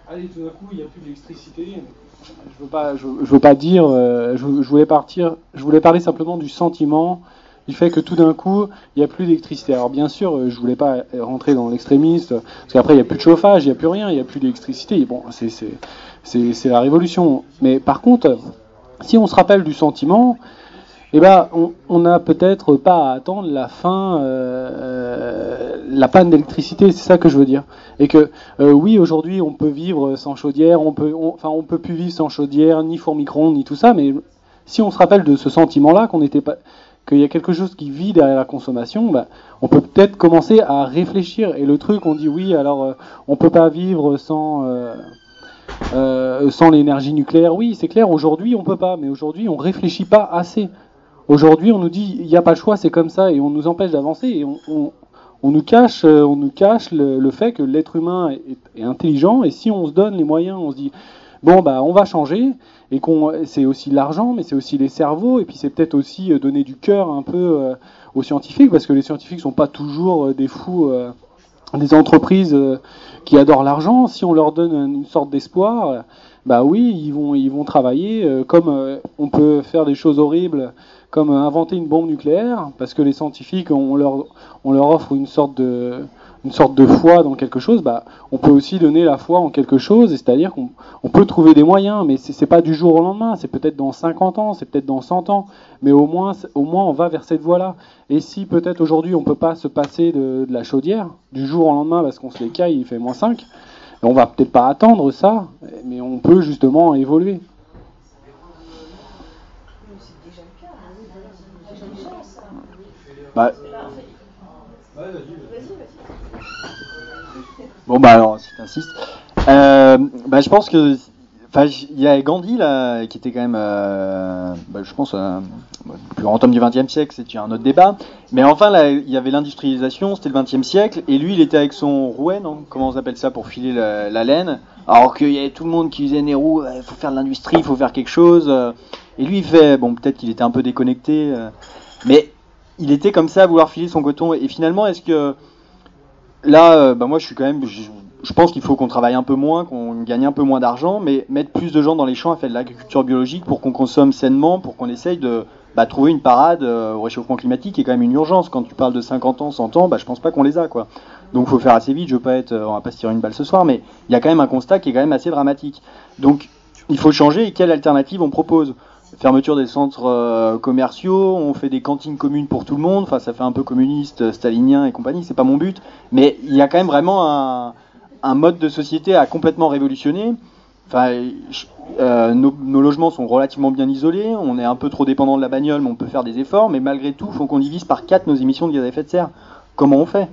allez, tout d'un coup, il n'y a plus d'électricité.
Je veux pas, je, veux pas dire, euh, je, voulais partir, je voulais parler simplement du sentiment du fait que tout d'un coup, il n'y a plus d'électricité. Alors bien sûr, euh, je voulais pas rentrer dans l'extrémiste, parce qu'après, il n'y a plus de chauffage, il n'y a plus rien, il n'y a plus d'électricité. Bon, c'est la révolution. Mais par contre, si on se rappelle du sentiment, eh ben, on- n'a peut-être pas à attendre la fin, euh, la panne d'électricité, c'est ça que je veux dire. Et que euh, oui, aujourd'hui, on peut vivre sans chaudière, on peut, enfin, on peut plus vivre sans chaudière, ni four micro-ondes, ni tout ça. Mais si on se rappelle de ce sentiment-là, qu'on n'était pas, qu'il y a quelque chose qui vit derrière la consommation, bah, on peut peut-être commencer à réfléchir. Et le truc, on dit oui, alors euh, on peut pas vivre sans. euh, euh, sans l'énergie nucléaire, oui, c'est clair, aujourd'hui on peut pas, mais aujourd'hui on réfléchit pas assez. Aujourd'hui on nous dit il n'y a pas le choix, c'est comme ça, et on nous empêche d'avancer, et on, nous cache, euh, on nous cache le, le fait que l'être humain est, intelligent, et si on se donne les moyens, on se dit bon bah on va changer, et qu'on c'est aussi l'argent, mais c'est aussi les cerveaux, et puis c'est peut-être aussi euh, donner du cœur un peu euh, aux scientifiques, parce que les scientifiques sont pas toujours euh, des fous. euh, des entreprises euh, qui adorent l'argent, si on leur donne une sorte d'espoir, euh, bah oui, ils vont, ils vont travailler euh, comme euh, on peut faire des choses horribles, comme euh, inventer une bombe nucléaire, parce que les scientifiques, on leur, on leur offre une sorte de, une sorte de foi dans quelque chose. Bah, on peut aussi donner la foi en quelque chose, c'est-à-dire qu'on on peut trouver des moyens, mais c'est pas du jour au lendemain, c'est peut-être dans 50 ans, c'est peut-être dans 100 ans, mais au moins, au moins on va vers cette voie-là. Et si peut-être aujourd'hui on peut pas se passer de, de la chaudière du jour au lendemain parce qu'on se les caille, il fait moins 5, on va peut-être pas attendre ça, mais on peut justement évoluer.
Bah, Bon bah alors si t'insistes, euh, bah je pense que, enfin il y a Gandhi là qui était quand même, euh, bah, je pense euh, le plus grand homme du XXe siècle, c'est un autre débat. Mais enfin là il y avait l'industrialisation, c'était le XXe siècle et lui il était avec son rouet, non? Comment on appelle ça pour filer la, la laine? Alors qu'il y avait tout le monde qui disait Nehru, il faut faire de l'industrie, il faut faire quelque chose. euh, Et lui il fait, bon peut-être qu'il était un peu déconnecté, euh, mais il était comme ça à vouloir filer son coton. Et finalement est-ce que Là, euh, bah moi, je suis quand même. Je, pense qu'il faut qu'on travaille un peu moins, qu'on gagne un peu moins d'argent, mais mettre plus de gens dans les champs à faire de l'agriculture biologique pour qu'on consomme sainement, pour qu'on essaye de bah, trouver une parade euh, au réchauffement climatique, est quand même une urgence. Quand tu parles de 50 ans, 100 ans, bah, je pense pas qu'on les a, quoi. Donc, faut faire assez vite. Je veux pas être. euh, on va pas se tirer une balle ce soir, mais il y a quand même un constat qui est quand même assez dramatique. Donc, il faut changer. Et quelle alternative on propose fermeture des centres euh, commerciaux, on fait des cantines communes pour tout le monde, enfin ça fait un peu communiste, euh, stalinien et compagnie, c'est pas mon but, mais il y a quand même vraiment un, un mode de société à complètement révolutionner. Enfin, euh, nos, nos logements sont relativement bien isolés, on est un peu trop dépendant de la bagnole, mais on peut faire des efforts, mais malgré tout, il faut qu'on divise par 4 nos émissions de gaz à effet de serre. Comment on fait?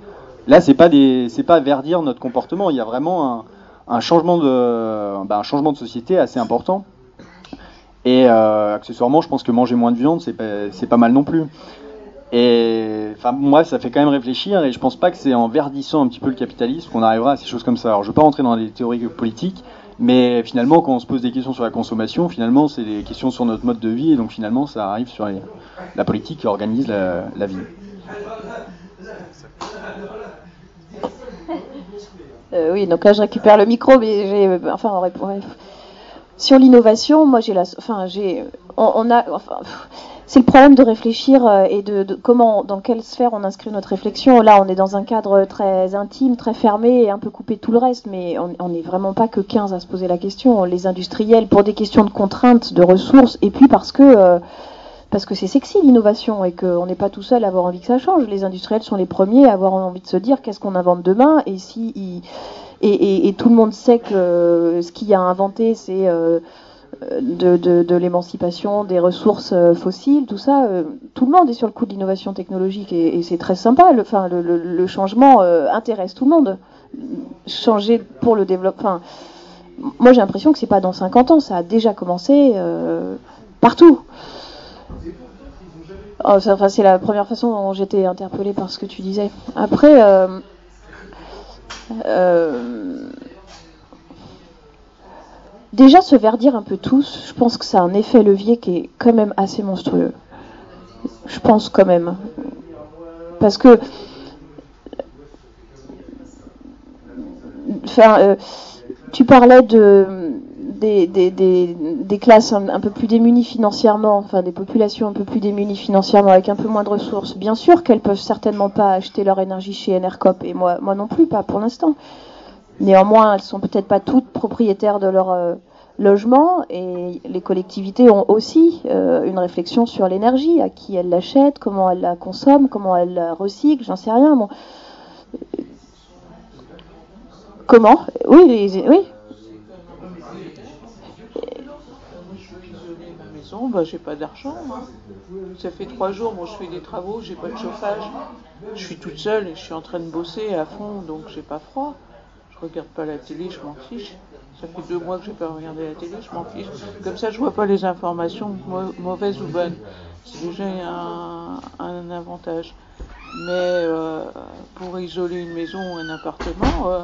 Là, c'est pas c'est pas verdir notre comportement, il y a vraiment un, un changement de, bah, un changement de société assez important. Et euh, accessoirement, je pense que manger moins de viande, c'est pas, mal non plus. Et enfin, moi, ça fait quand même réfléchir, et je pense pas que c'est en verdissant un petit peu le capitalisme qu'on arrivera à ces choses comme ça. Alors, je veux pas rentrer dans les théories politiques, mais finalement, quand on se pose des questions sur la consommation, finalement, c'est des questions sur notre mode de vie, et donc finalement, ça arrive sur la politique qui organise la, vie.
Euh, oui, donc là je récupère le micro, mais j'ai, enfin, on répond-. Sur l'innovation, moi j'ai la, enfin j'ai, on, a, enfin, c'est le problème de réfléchir euh, et de, de comment, dans quelle sphère on inscrit notre réflexion. Là, on est dans un cadre très intime, très fermé et un peu coupé de tout le reste, mais on n'est vraiment pas que 15 à se poser la question. Les industriels, pour des questions de contraintes, de ressources, et puis parce que euh, parce que c'est sexy l'innovation et qu'on n'est pas tout seul à avoir envie que ça change. Les industriels sont les premiers à avoir envie de se dire qu'est-ce qu'on invente demain et si ils- et, et- et tout le monde sait que euh, ce qu'il a inventé c'est euh, de, de- de l'émancipation des ressources euh, fossiles, tout ça. tout le monde est sur le coup de l'innovation technologique et, et c'est très sympa. Le, enfin, le, le- le changement intéresse tout le monde. Changer pour le développement. Enfin, moi j'ai l'impression que c'est pas dans 50 ans, ça a déjà commencé euh, partout. Oh, enfin, c'est la première façon dont j'étais interpellée par ce que tu disais. Après, déjà se verdir un peu tous, je pense que ça a un effet levier qui est quand même assez monstrueux. Je pense quand même. Parce que enfin, euh, tu parlais de, des, classes un, peu plus démunies financièrement, enfin des populations un peu plus démunies financièrement avec un peu moins de ressources. Bien sûr qu'elles peuvent certainement pas acheter leur énergie chez Enercop et moi, non plus, pas pour l'instant. Néanmoins, elles sont peut-être pas toutes propriétaires de leur euh, logement et les collectivités ont aussi euh, une réflexion sur l'énergie, à qui elles l'achètent, comment elles la consomment, comment elles la recyclent, j'en sais rien. Bon. Comment? Oui, oui.
Maison, bah, j'ai pas d'argent. Ça fait trois jours, moi je fais des travaux, j'ai pas de chauffage. Je suis toute seule et je suis en train de bosser à fond, donc j'ai pas froid. Je regarde pas la télé, je m'en fiche. Ça fait deux mois que j'ai pas regardé la télé, je m'en fiche. Comme ça, je vois pas les informations, mauvaises ou bonnes. C'est déjà un, avantage. Mais euh, pour isoler une maison ou un appartement, euh,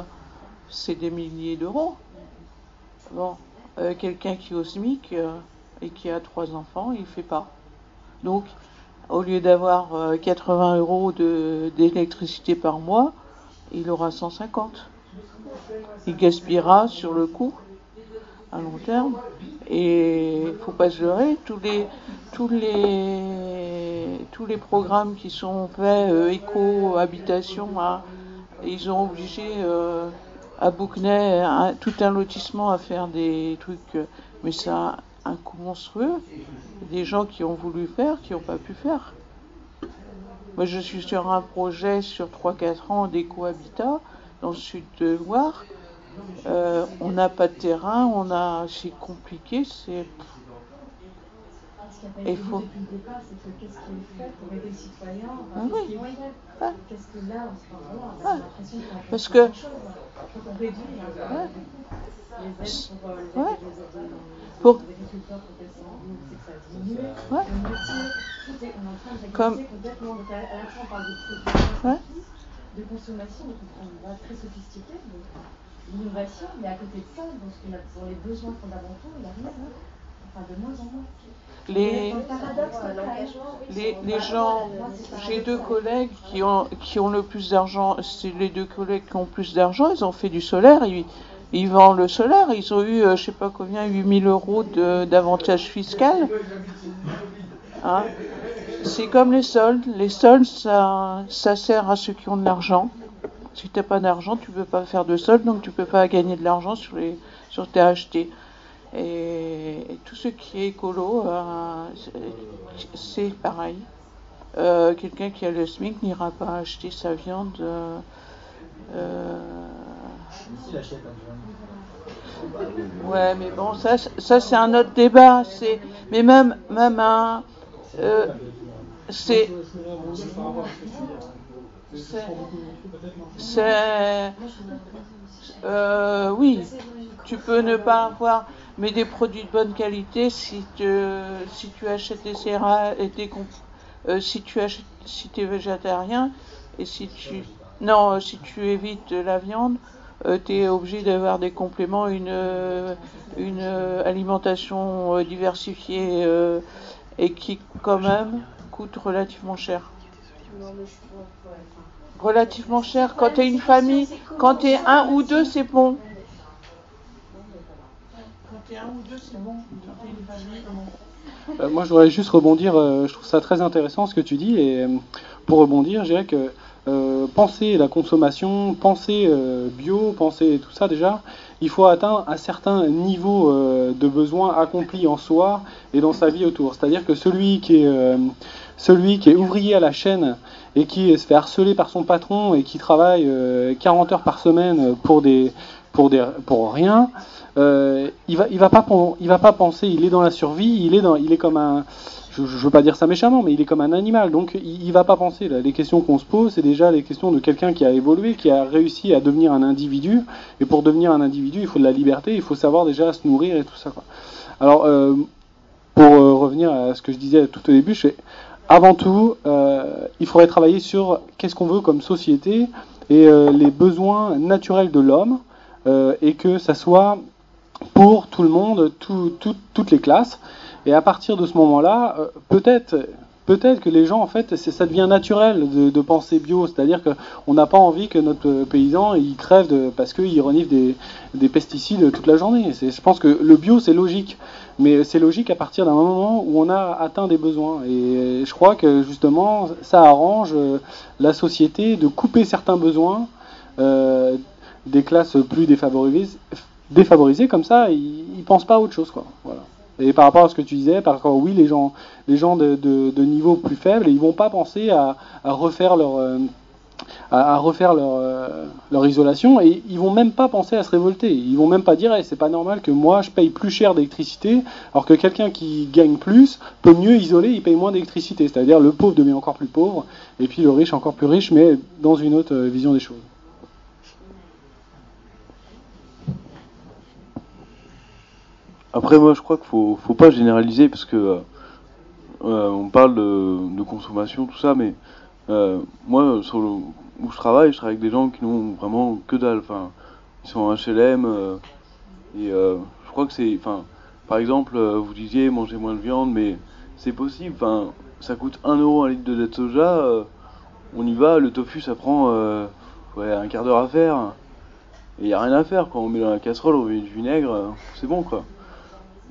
c'est des milliers d'euros. Bon, euh, quelqu'un qui est au SMIC et qui a trois enfants, il fait pas. Donc, au lieu d'avoir 80 euros d'électricité par mois, il aura 150 il gaspillera sur le coup à long terme. Et il faut pas se leurrer, tous les, tous les, tous les programmes qui sont faits, euh, éco, habitation, hein, ils ont obligé euh, à Bouquenet tout un lotissement à faire des trucs, mais ça un coût monstrueux. Des gens qui ont voulu faire, qui n'ont pas pu faire. Moi, je suis sur un projet sur 3-4 ans d'éco-habitat dans le sud de Loire. Euh, on n'a pas de terrain, on a, c'est compliqué, c'est.
Il faut. Depuis le départ, c'est que qu'est-ce qui est fait pour aider le citoyen ah oui. ah. Qu'est-ce que là, on se parle, on a l'impression qu'on
Parce que.
Chose. Donc on réduit hein, les aides pour euh, les,
ouais.
les,
pour...
agriculteurs pour qu'elles c'est que ça diminue.
Ouais.
Le métier, tout est, on est en train de
Comme...
complètement. Donc à la fois on parle de production,
ouais.
de consommation, donc on va très sophistiqué. Donc, l'innovation, mais à côté de ça, a, pour les besoins fondamentaux, il n'y a rien. Hein. Enfin, de moins en moins.
Les, les, les gens, j'ai deux collègues qui ont, qui ont le plus d'argent, c'est les deux collègues qui ont plus d'argent, ils ont fait du solaire, ils, ils vendent le solaire, ils ont eu, euh, je sais pas combien, 8000 euros d'avantages fiscal. Hein c'est comme les soldes, les soldes ça, ça sert à ceux qui ont de l'argent. Si tu n'as pas d'argent, tu ne peux pas faire de solde, donc tu ne peux pas gagner de l'argent sur, sur tes achetés. Et, tout ce qui est écolo, euh, c'est pareil. Euh, Quelqu'un qui a le SMIC n'ira pas acheter sa viande. Euh, ouais, mais bon, ça, ça c'est un autre débat. C'est, mais même, même un, c'est c'est. Euh, oui, tu peux ne pas avoir, mais des produits de bonne qualité si tu, si tu achètes des céréales et des euh, si tu achètes, si es végétarien et si tu. Non, si tu évites la viande, euh, tu es obligé d'avoir des compléments, une, une alimentation diversifiée et qui, quand même, coûte relativement cher relativement cher. Quand tu es une famille, quand tu es un ou deux, c'est bon.
Euh, moi, je voudrais juste rebondir. Euh, je trouve ça très intéressant ce que tu dis. Et euh, pour rebondir, je dirais que penser la consommation, penser bio, penser tout ça déjà, il faut atteindre un certain niveau de besoin accompli en soi et dans sa vie autour. C'est-à-dire que celui qui est celui qui est ouvrier à la chaîne et qui se fait harceler par son patron et qui travaille 40 heures par semaine pour des pour des pour rien, il va il va pas il va pas penser, il est dans la survie, il est dans il est comme un je ne veux pas dire ça méchamment, mais il est comme un animal, donc il, ne va pas penser. Là. Les questions qu'on se pose, c'est déjà les questions de quelqu'un qui a évolué, qui a réussi à devenir un individu. Et pour devenir un individu, il faut de la liberté, il faut savoir déjà se nourrir et tout ça. Quoi. Alors, euh, pour euh, revenir à ce que je disais tout au début, je avant tout, euh, il faudrait travailler sur qu'est-ce qu'on veut comme société et euh, les besoins naturels de l'homme, euh, et que ça soit pour tout le monde, tout, tout, toutes les classes. Et à partir de ce moment-là, euh, peut-être, peut-être que les gens, en fait, ça devient naturel de, penser bio. C'est-à-dire qu'on n'a pas envie que notre paysan il crève de, parce qu'il renifle des, des, pesticides toute la journée. Je pense que le bio, c'est logique. Mais c'est logique à partir d'un moment où on a atteint des besoins. Et je crois que justement, ça arrange euh, la société de couper certains besoins euh, des classes plus défavorisées. Défavorisées comme ça, ils, ne pensent pas à autre chose. Quoi. Voilà. Et par rapport à ce que tu disais, par rapport, oui, les gens, les gens de, niveau plus faible, ils vont pas penser à, refaire leur, euh, refaire leur, euh, leur, isolation et ils vont même pas penser à se révolter. Ils vont même pas dire, c'est pas normal que moi je paye plus cher d'électricité, alors que quelqu'un qui gagne plus peut mieux isoler, il paye moins d'électricité. C'est-à-dire le pauvre devient encore plus pauvre et puis le riche encore plus riche, mais dans une autre euh, vision des choses.
Après, moi, je crois qu'il faut, faut pas généraliser parce que euh, on parle de, consommation, tout ça, mais euh, moi, sur le, où je travaille, je travaille avec des gens qui n'ont vraiment que dalle. Enfin, ils sont en HLM euh, et je crois que c'est, enfin, par exemple, vous disiez manger moins de viande, mais c'est possible. Enfin, ça coûte 1 euro un litre de lait de soja. on y va, le tofu, ça prend ouais, un quart d'heure à faire. Et il n'y a rien à faire. Quand on met dans la casserole, on met du vinaigre, c'est bon quoi.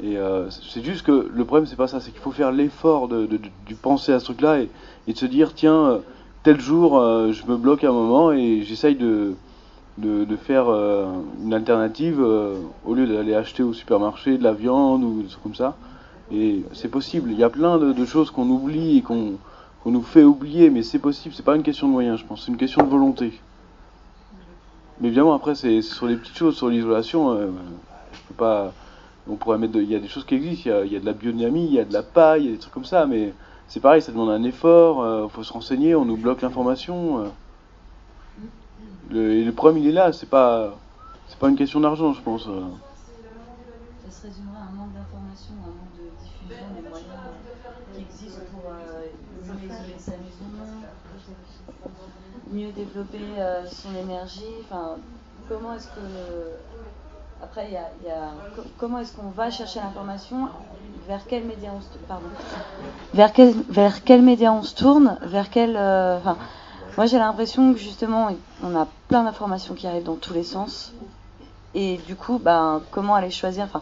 Et euh, c'est juste que le problème, c'est pas ça, c'est qu'il faut faire l'effort de, de, de, penser à ce truc-là et, et, de se dire tiens, euh, tel jour, euh, je me bloque un moment et j'essaye de, de, faire une alternative au lieu d'aller acheter au supermarché de la viande ou des trucs comme ça. Et c'est possible. Il y a plein de, choses qu'on oublie et qu'on nous fait oublier, mais c'est possible. C'est pas une question de moyens, je pense, c'est une question de volonté. Mais évidemment, après, c'est sur les petites choses, sur l'isolation, je peux pas on pourrait mettre, il y a des choses qui existent, il y a, de la biodynamie, il y a de la paille, il y a des trucs comme ça, mais c'est pareil, ça demande un effort, il euh, faut se renseigner, on nous bloque l'information. Euh. Le, et le problème, il est là, c'est pas, c'est pas une question d'argent, je pense. Euh.
Ça se résumerait à un manque d'information, un manque de diffusion des moyens qui existent pour mieux isoler sa maison, mieux développer son énergie. Enfin, comment est-ce que après, il y a, comment est-ce qu'on va chercher l'information? Vers quel média on se pardon. Vers quel vers quel média on se tourne? Vers quel euh, enfin, moi j'ai l'impression que justement on a plein d'informations qui arrivent dans tous les sens. Et du coup ben comment aller choisir? Enfin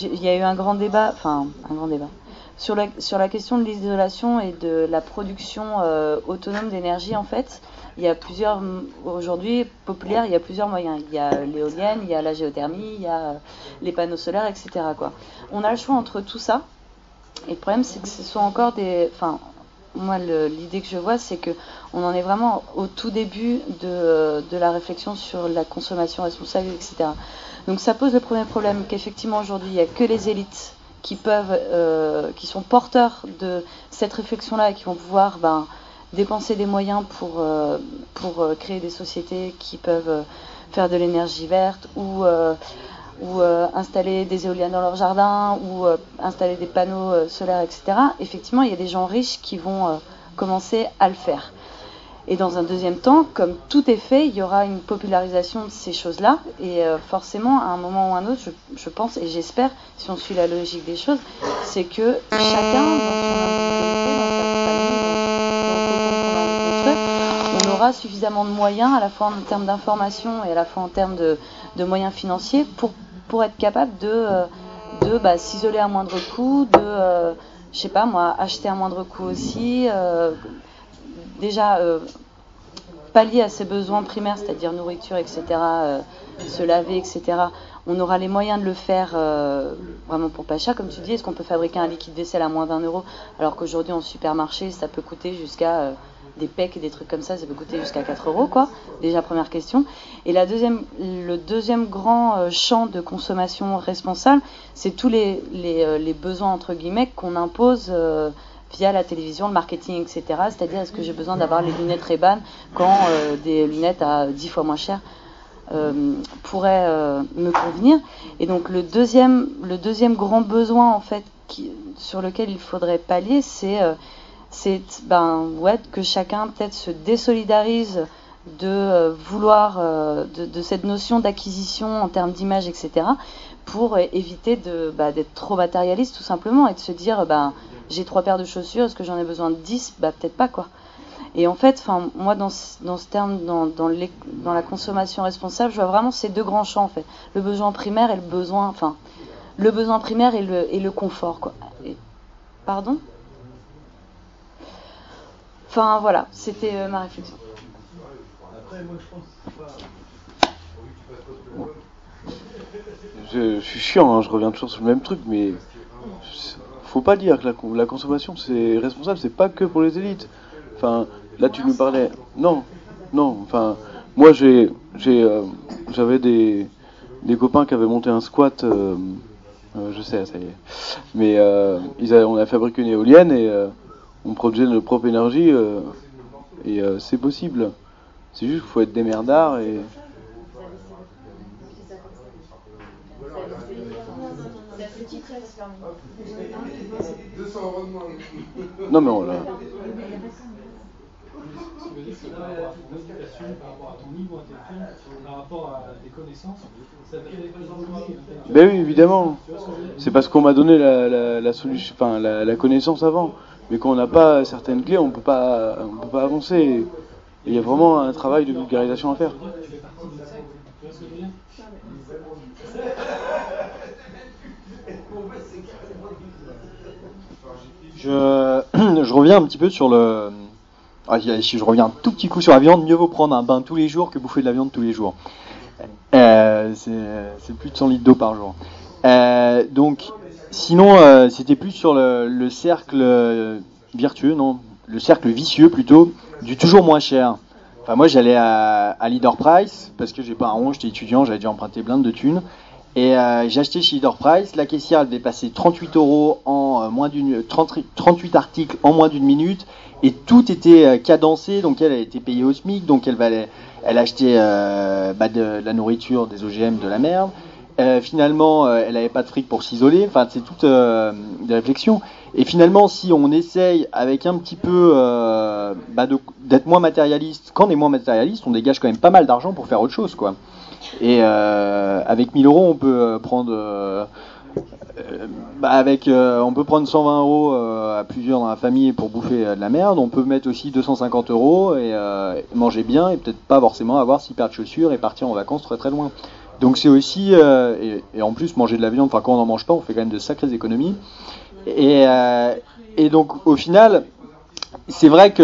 il y a eu un grand débat enfin un grand débat sur la sur la question de l'isolation et de la production euh, autonome d'énergie en fait il y a plusieurs, aujourd'hui, populaire, il y a plusieurs moyens. Il y a l'éolienne, il y a la géothermie, il y a les panneaux solaires, etc. On a le choix entre tout ça. Et le problème, c'est que ce sont encore des. Enfin, moi, l'idée que je vois, c'est que on en est vraiment au tout début de, de, la réflexion sur la consommation responsable, etc. Donc, ça pose le premier problème qu'effectivement, aujourd'hui, il n'y a que les élites qui peuvent, euh, qui sont porteurs de cette réflexion-là et qui vont pouvoir, ben, dépenser des moyens pour, euh, pour euh, créer des sociétés qui peuvent euh, faire de l'énergie verte ou, ou installer des éoliennes dans leur jardin ou installer des panneaux solaires, etc. Effectivement, il y a des gens riches qui vont commencer à le faire. Et dans un deuxième temps, comme tout est fait, il y aura une popularisation de ces choses-là. Et forcément, à un moment ou à un autre, je, je pense et j'espère, si on suit la logique des choses, c'est que chacun, dans son dans sa on suffisamment de moyens, à la fois en termes d'information et à la fois en termes de, moyens financiers, pour, pour être capable de, euh, de bah, s'isoler à moindre coût, de, euh, je sais pas moi, acheter à moindre coût aussi. Euh, déjà, pallier à ses besoins primaires, c'est-à-dire nourriture, etc., se laver, etc., on aura les moyens de le faire vraiment pour pas cher. Comme tu dis, est-ce qu'on peut fabriquer un liquide vaisselle à moins d'un euro alors qu'aujourd'hui en supermarché, ça peut coûter jusqu'à des pecs et des trucs comme ça, ça peut coûter jusqu'à 4 euros, quoi. Déjà, première question. Et la deuxième, le deuxième grand euh, champ de consommation responsable, c'est tous les, les, euh, besoins, entre guillemets, qu'on impose euh, via la télévision, le marketing, etc. C'est-à-dire, est-ce que j'ai besoin d'avoir les lunettes ray quand des lunettes à 10 fois moins cher pourraient me convenir? Et donc, le deuxième, le deuxième grand besoin, en fait, sur lequel il faudrait pallier, c'est c'est ben ouais que chacun peut-être se désolidarise de euh, vouloir euh, de, cette notion d'acquisition en termes d'image etc pour éviter de, bah, d'être trop matérialiste tout simplement et de se dire bah, j'ai trois paires de chaussures, est-ce que j'en ai besoin de dix? Bah peut-être pas quoi. Et en fait, enfin moi dans dans ce terme, dans, dans, dans, la consommation responsable, je vois vraiment ces deux grands champs en fait, le besoin primaire et le besoin, enfin le besoin primaire et le, et le confort quoi. pardon? Enfin voilà, c'était euh, ma réflexion. Après, moi, je pense
je, suis chiant, hein, je reviens toujours sur le même truc, mais faut pas dire que la, consommation c'est responsable, c'est pas que pour les élites. Enfin, là tu nous parlais. Non, non. Enfin, moi j'ai, j'ai, euh, j'avais des, des copains qui avaient monté un squat. Euh, euh, je sais, ça y est. Mais ils on a fabriqué une éolienne et on produisait notre propre énergie et c'est possible. C'est juste qu'il faut être des merdards et Non, mais on l'a. Ben oui, évidemment. C'est parce qu'on m'a donné la, solution, la, connaissance avant. Mais quand on n'a pas certaines clés, on peut pas, on peut pas avancer. Il y a vraiment un travail de vulgarisation à faire.
Je, reviens un petit peu sur le. Ah, si je reviens tout petit coup sur la viande, mieux vaut prendre un bain tous les jours que bouffer de la viande tous les jours. Euh, c'est plus de 100 litres d'eau par jour. Euh, donc, sinon, euh, c'était plus sur le, le cercle vertueux, non, le cercle vicieux plutôt, du toujours moins cher. Enfin, moi, j'allais à, à Leader Price parce que j'ai pas un rond, j'étais étudiant, j'avais dû emprunter plein de thunes. Et euh, j'ai chez Leader Price. La caissière elle dépassait 38 euros en euh, moins d'une 38 articles en moins d'une minute et tout était euh, cadencé. Donc elle a été payée au SMIC, donc elle valait, elle achetait bah, de, la nourriture, des OGM, de la merde. Finalement, elle n'avait pas de fric pour s'isoler. Enfin, c'est toutes des réflexions. Et finalement, si on essaye avec un petit peu bah, d'être moins matérialiste, quand on est moins matérialiste, on dégage quand même pas mal d'argent pour faire autre chose, quoi. Et euh, avec 1000 euros, on peut euh, prendre. Euh, bah avec, on peut prendre 120 euros à plusieurs dans la famille pour bouffer de la merde. On peut mettre aussi 250 euros et manger bien et peut-être pas forcément avoir six paires de chaussures et partir en vacances très très loin. Donc c'est aussi, et, et, en plus manger de la viande, enfin quand on n'en mange pas, on fait quand même de sacrées économies. Et, et donc au final, c'est vrai que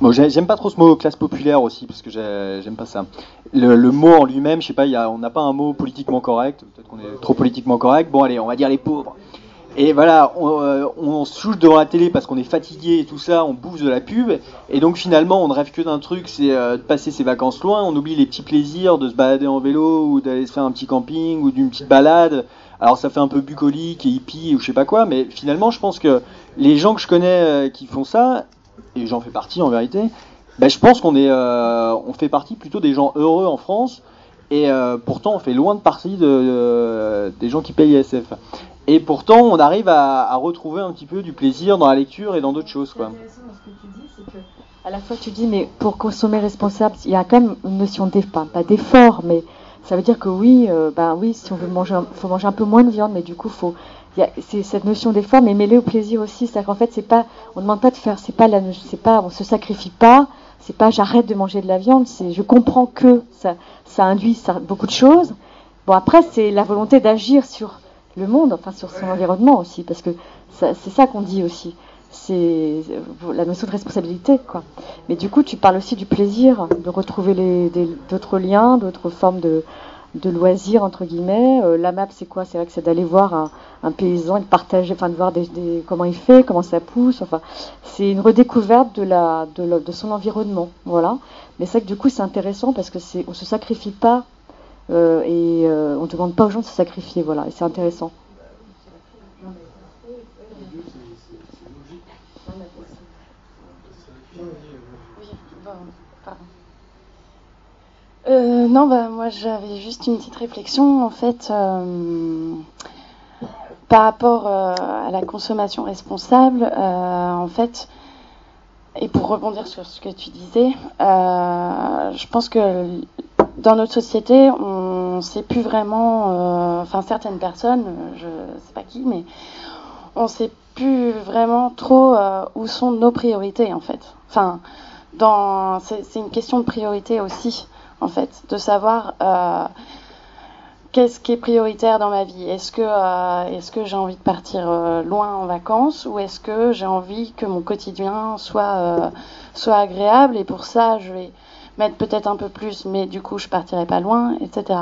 Bon, j'aime pas trop ce mot classe populaire aussi parce que j'aime pas ça. Le, le, mot en lui-même, je sais pas, y a, on n'a pas un mot politiquement correct. Peut-être qu'on est trop politiquement correct. Bon, allez, on va dire les pauvres. Et voilà, on, euh, on se souche devant la télé parce qu'on est fatigué et tout ça, on bouffe de la pub. Et donc finalement, on ne rêve que d'un truc, c'est euh, de passer ses vacances loin. On oublie les petits plaisirs de se balader en vélo ou d'aller se faire un petit camping ou d'une petite balade. Alors ça fait un peu bucolique et hippie ou je sais pas quoi, mais finalement, je pense que les gens que je connais euh, qui font ça, et j'en fais partie en vérité, ben, je pense qu'on est, euh, on fait partie plutôt des gens heureux en France, et euh, pourtant on fait loin de partie de, des gens qui payent ISF. Et pourtant on arrive à, retrouver un petit peu du plaisir dans la lecture et dans d'autres choses. Quoi.
à la fois tu dis, mais pour consommer responsable, il y a quand même une notion d'effort, pas d'effort, mais ça veut dire que oui, euh, ben oui, si on veut manger, faut manger un peu moins de viande, mais du coup faut c'est cette notion d'effort, mais mêlée au plaisir aussi. C'est-à-dire qu'en fait, c'est pas, on demande pas de faire, c'est pas, la, c'est pas, on se sacrifie pas. C'est pas, j'arrête de manger de la viande. C'est, je comprends que ça, ça induit beaucoup de choses. Bon, après, c'est la volonté d'agir sur le monde, enfin sur son environnement aussi, parce que c'est ça qu'on dit aussi. C'est la notion de responsabilité, quoi. Mais du coup, tu parles aussi du plaisir de retrouver les, d'autres liens, d'autres formes de, de loisirs entre guillemets. Euh, la map, c'est quoi? C'est vrai que c'est d'aller voir un, un, paysan et de partager, enfin de voir des, des, comment il fait, comment ça pousse. Enfin, c'est une redécouverte de la, de, de son environnement, voilà. Mais c'est vrai que du coup, c'est intéressant parce que c'est, on se sacrifie pas euh, et euh, on ne demande pas aux gens de se sacrifier, voilà. Et c'est intéressant.
Euh, non, bah, moi j'avais juste une petite réflexion en fait par rapport à la consommation responsable. en fait, et pour rebondir sur ce que tu disais, je pense que dans notre société, on on sait plus vraiment, euh, enfin certaines personnes, je sais pas qui, mais on sait plus vraiment trop euh, où sont nos priorités en fait. Enfin, c'est une question de priorité aussi en fait, de savoir euh, qu'est-ce qui est prioritaire dans ma vie. Est-ce que, est-ce que j'ai envie de partir loin en vacances ou est-ce que j'ai envie que mon quotidien soit soit agréable et pour ça je vais mettre peut-être un peu plus, mais du coup, je partirai pas loin, etc.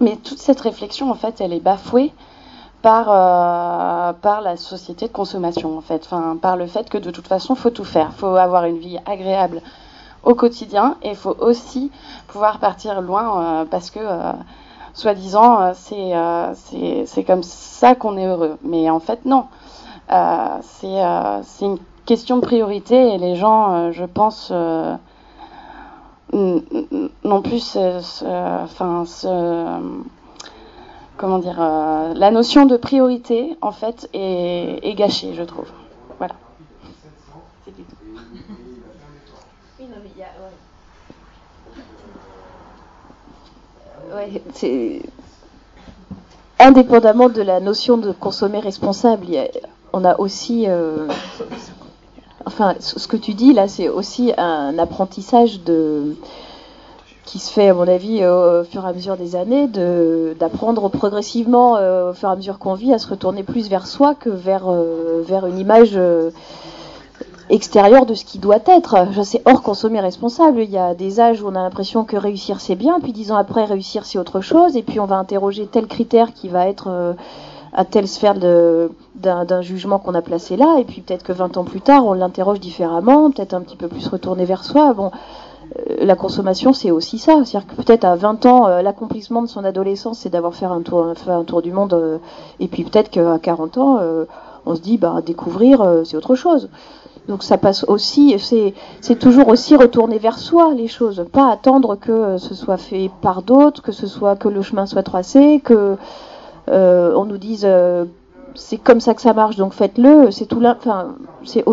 Mais toute cette réflexion, en fait, elle est bafouée par, euh, par la société de consommation, en fait. Enfin, par le fait que de toute façon, faut tout faire. faut avoir une vie agréable au quotidien et il faut aussi pouvoir partir loin euh, parce que, euh, soi-disant, c'est c'est comme ça qu'on est heureux. Mais en fait, non. c'est une question de priorité et les gens, je pense, non plus enfin comment dire euh, la notion de priorité en fait est, gâchée je trouve. Voilà.
C'est indépendamment de la notion de consommer responsable, on a aussi euh, enfin, ce que tu dis là, c'est aussi un apprentissage qui se fait à mon avis au fur et à mesure des années, d'apprendre progressivement euh, au fur et à mesure qu'on vit à se retourner plus vers soi que vers euh, une image euh, extérieure de ce qui doit être. Sais hors consommer responsable. Il y a des âges où on a l'impression que réussir c'est bien, puis dix ans après réussir c'est autre chose, et puis on va interroger tel critère qui va être à telle sphère d'un jugement qu'on a placé là, et puis peut-être que 20 ans plus tard, on l'interroge différemment, peut-être un petit peu plus retourné vers soi. Bon, euh, la consommation, c'est aussi ça. C'est-à-dire que peut-être à 20 ans, euh, l'accomplissement de son adolescence, c'est d'avoir fait un tour, un tour du monde, euh, et puis peut-être qu'à 40 ans, on se dit, bah, découvrir, c'est autre chose. Donc ça passe aussi, c'est toujours aussi retourner vers soi les choses, pas attendre que ce soit fait par d'autres, que ce soit que le chemin soit tracé, que on nous dise euh, c'est comme ça que ça marche, donc faites-le. C'est tout. Enfin, c'est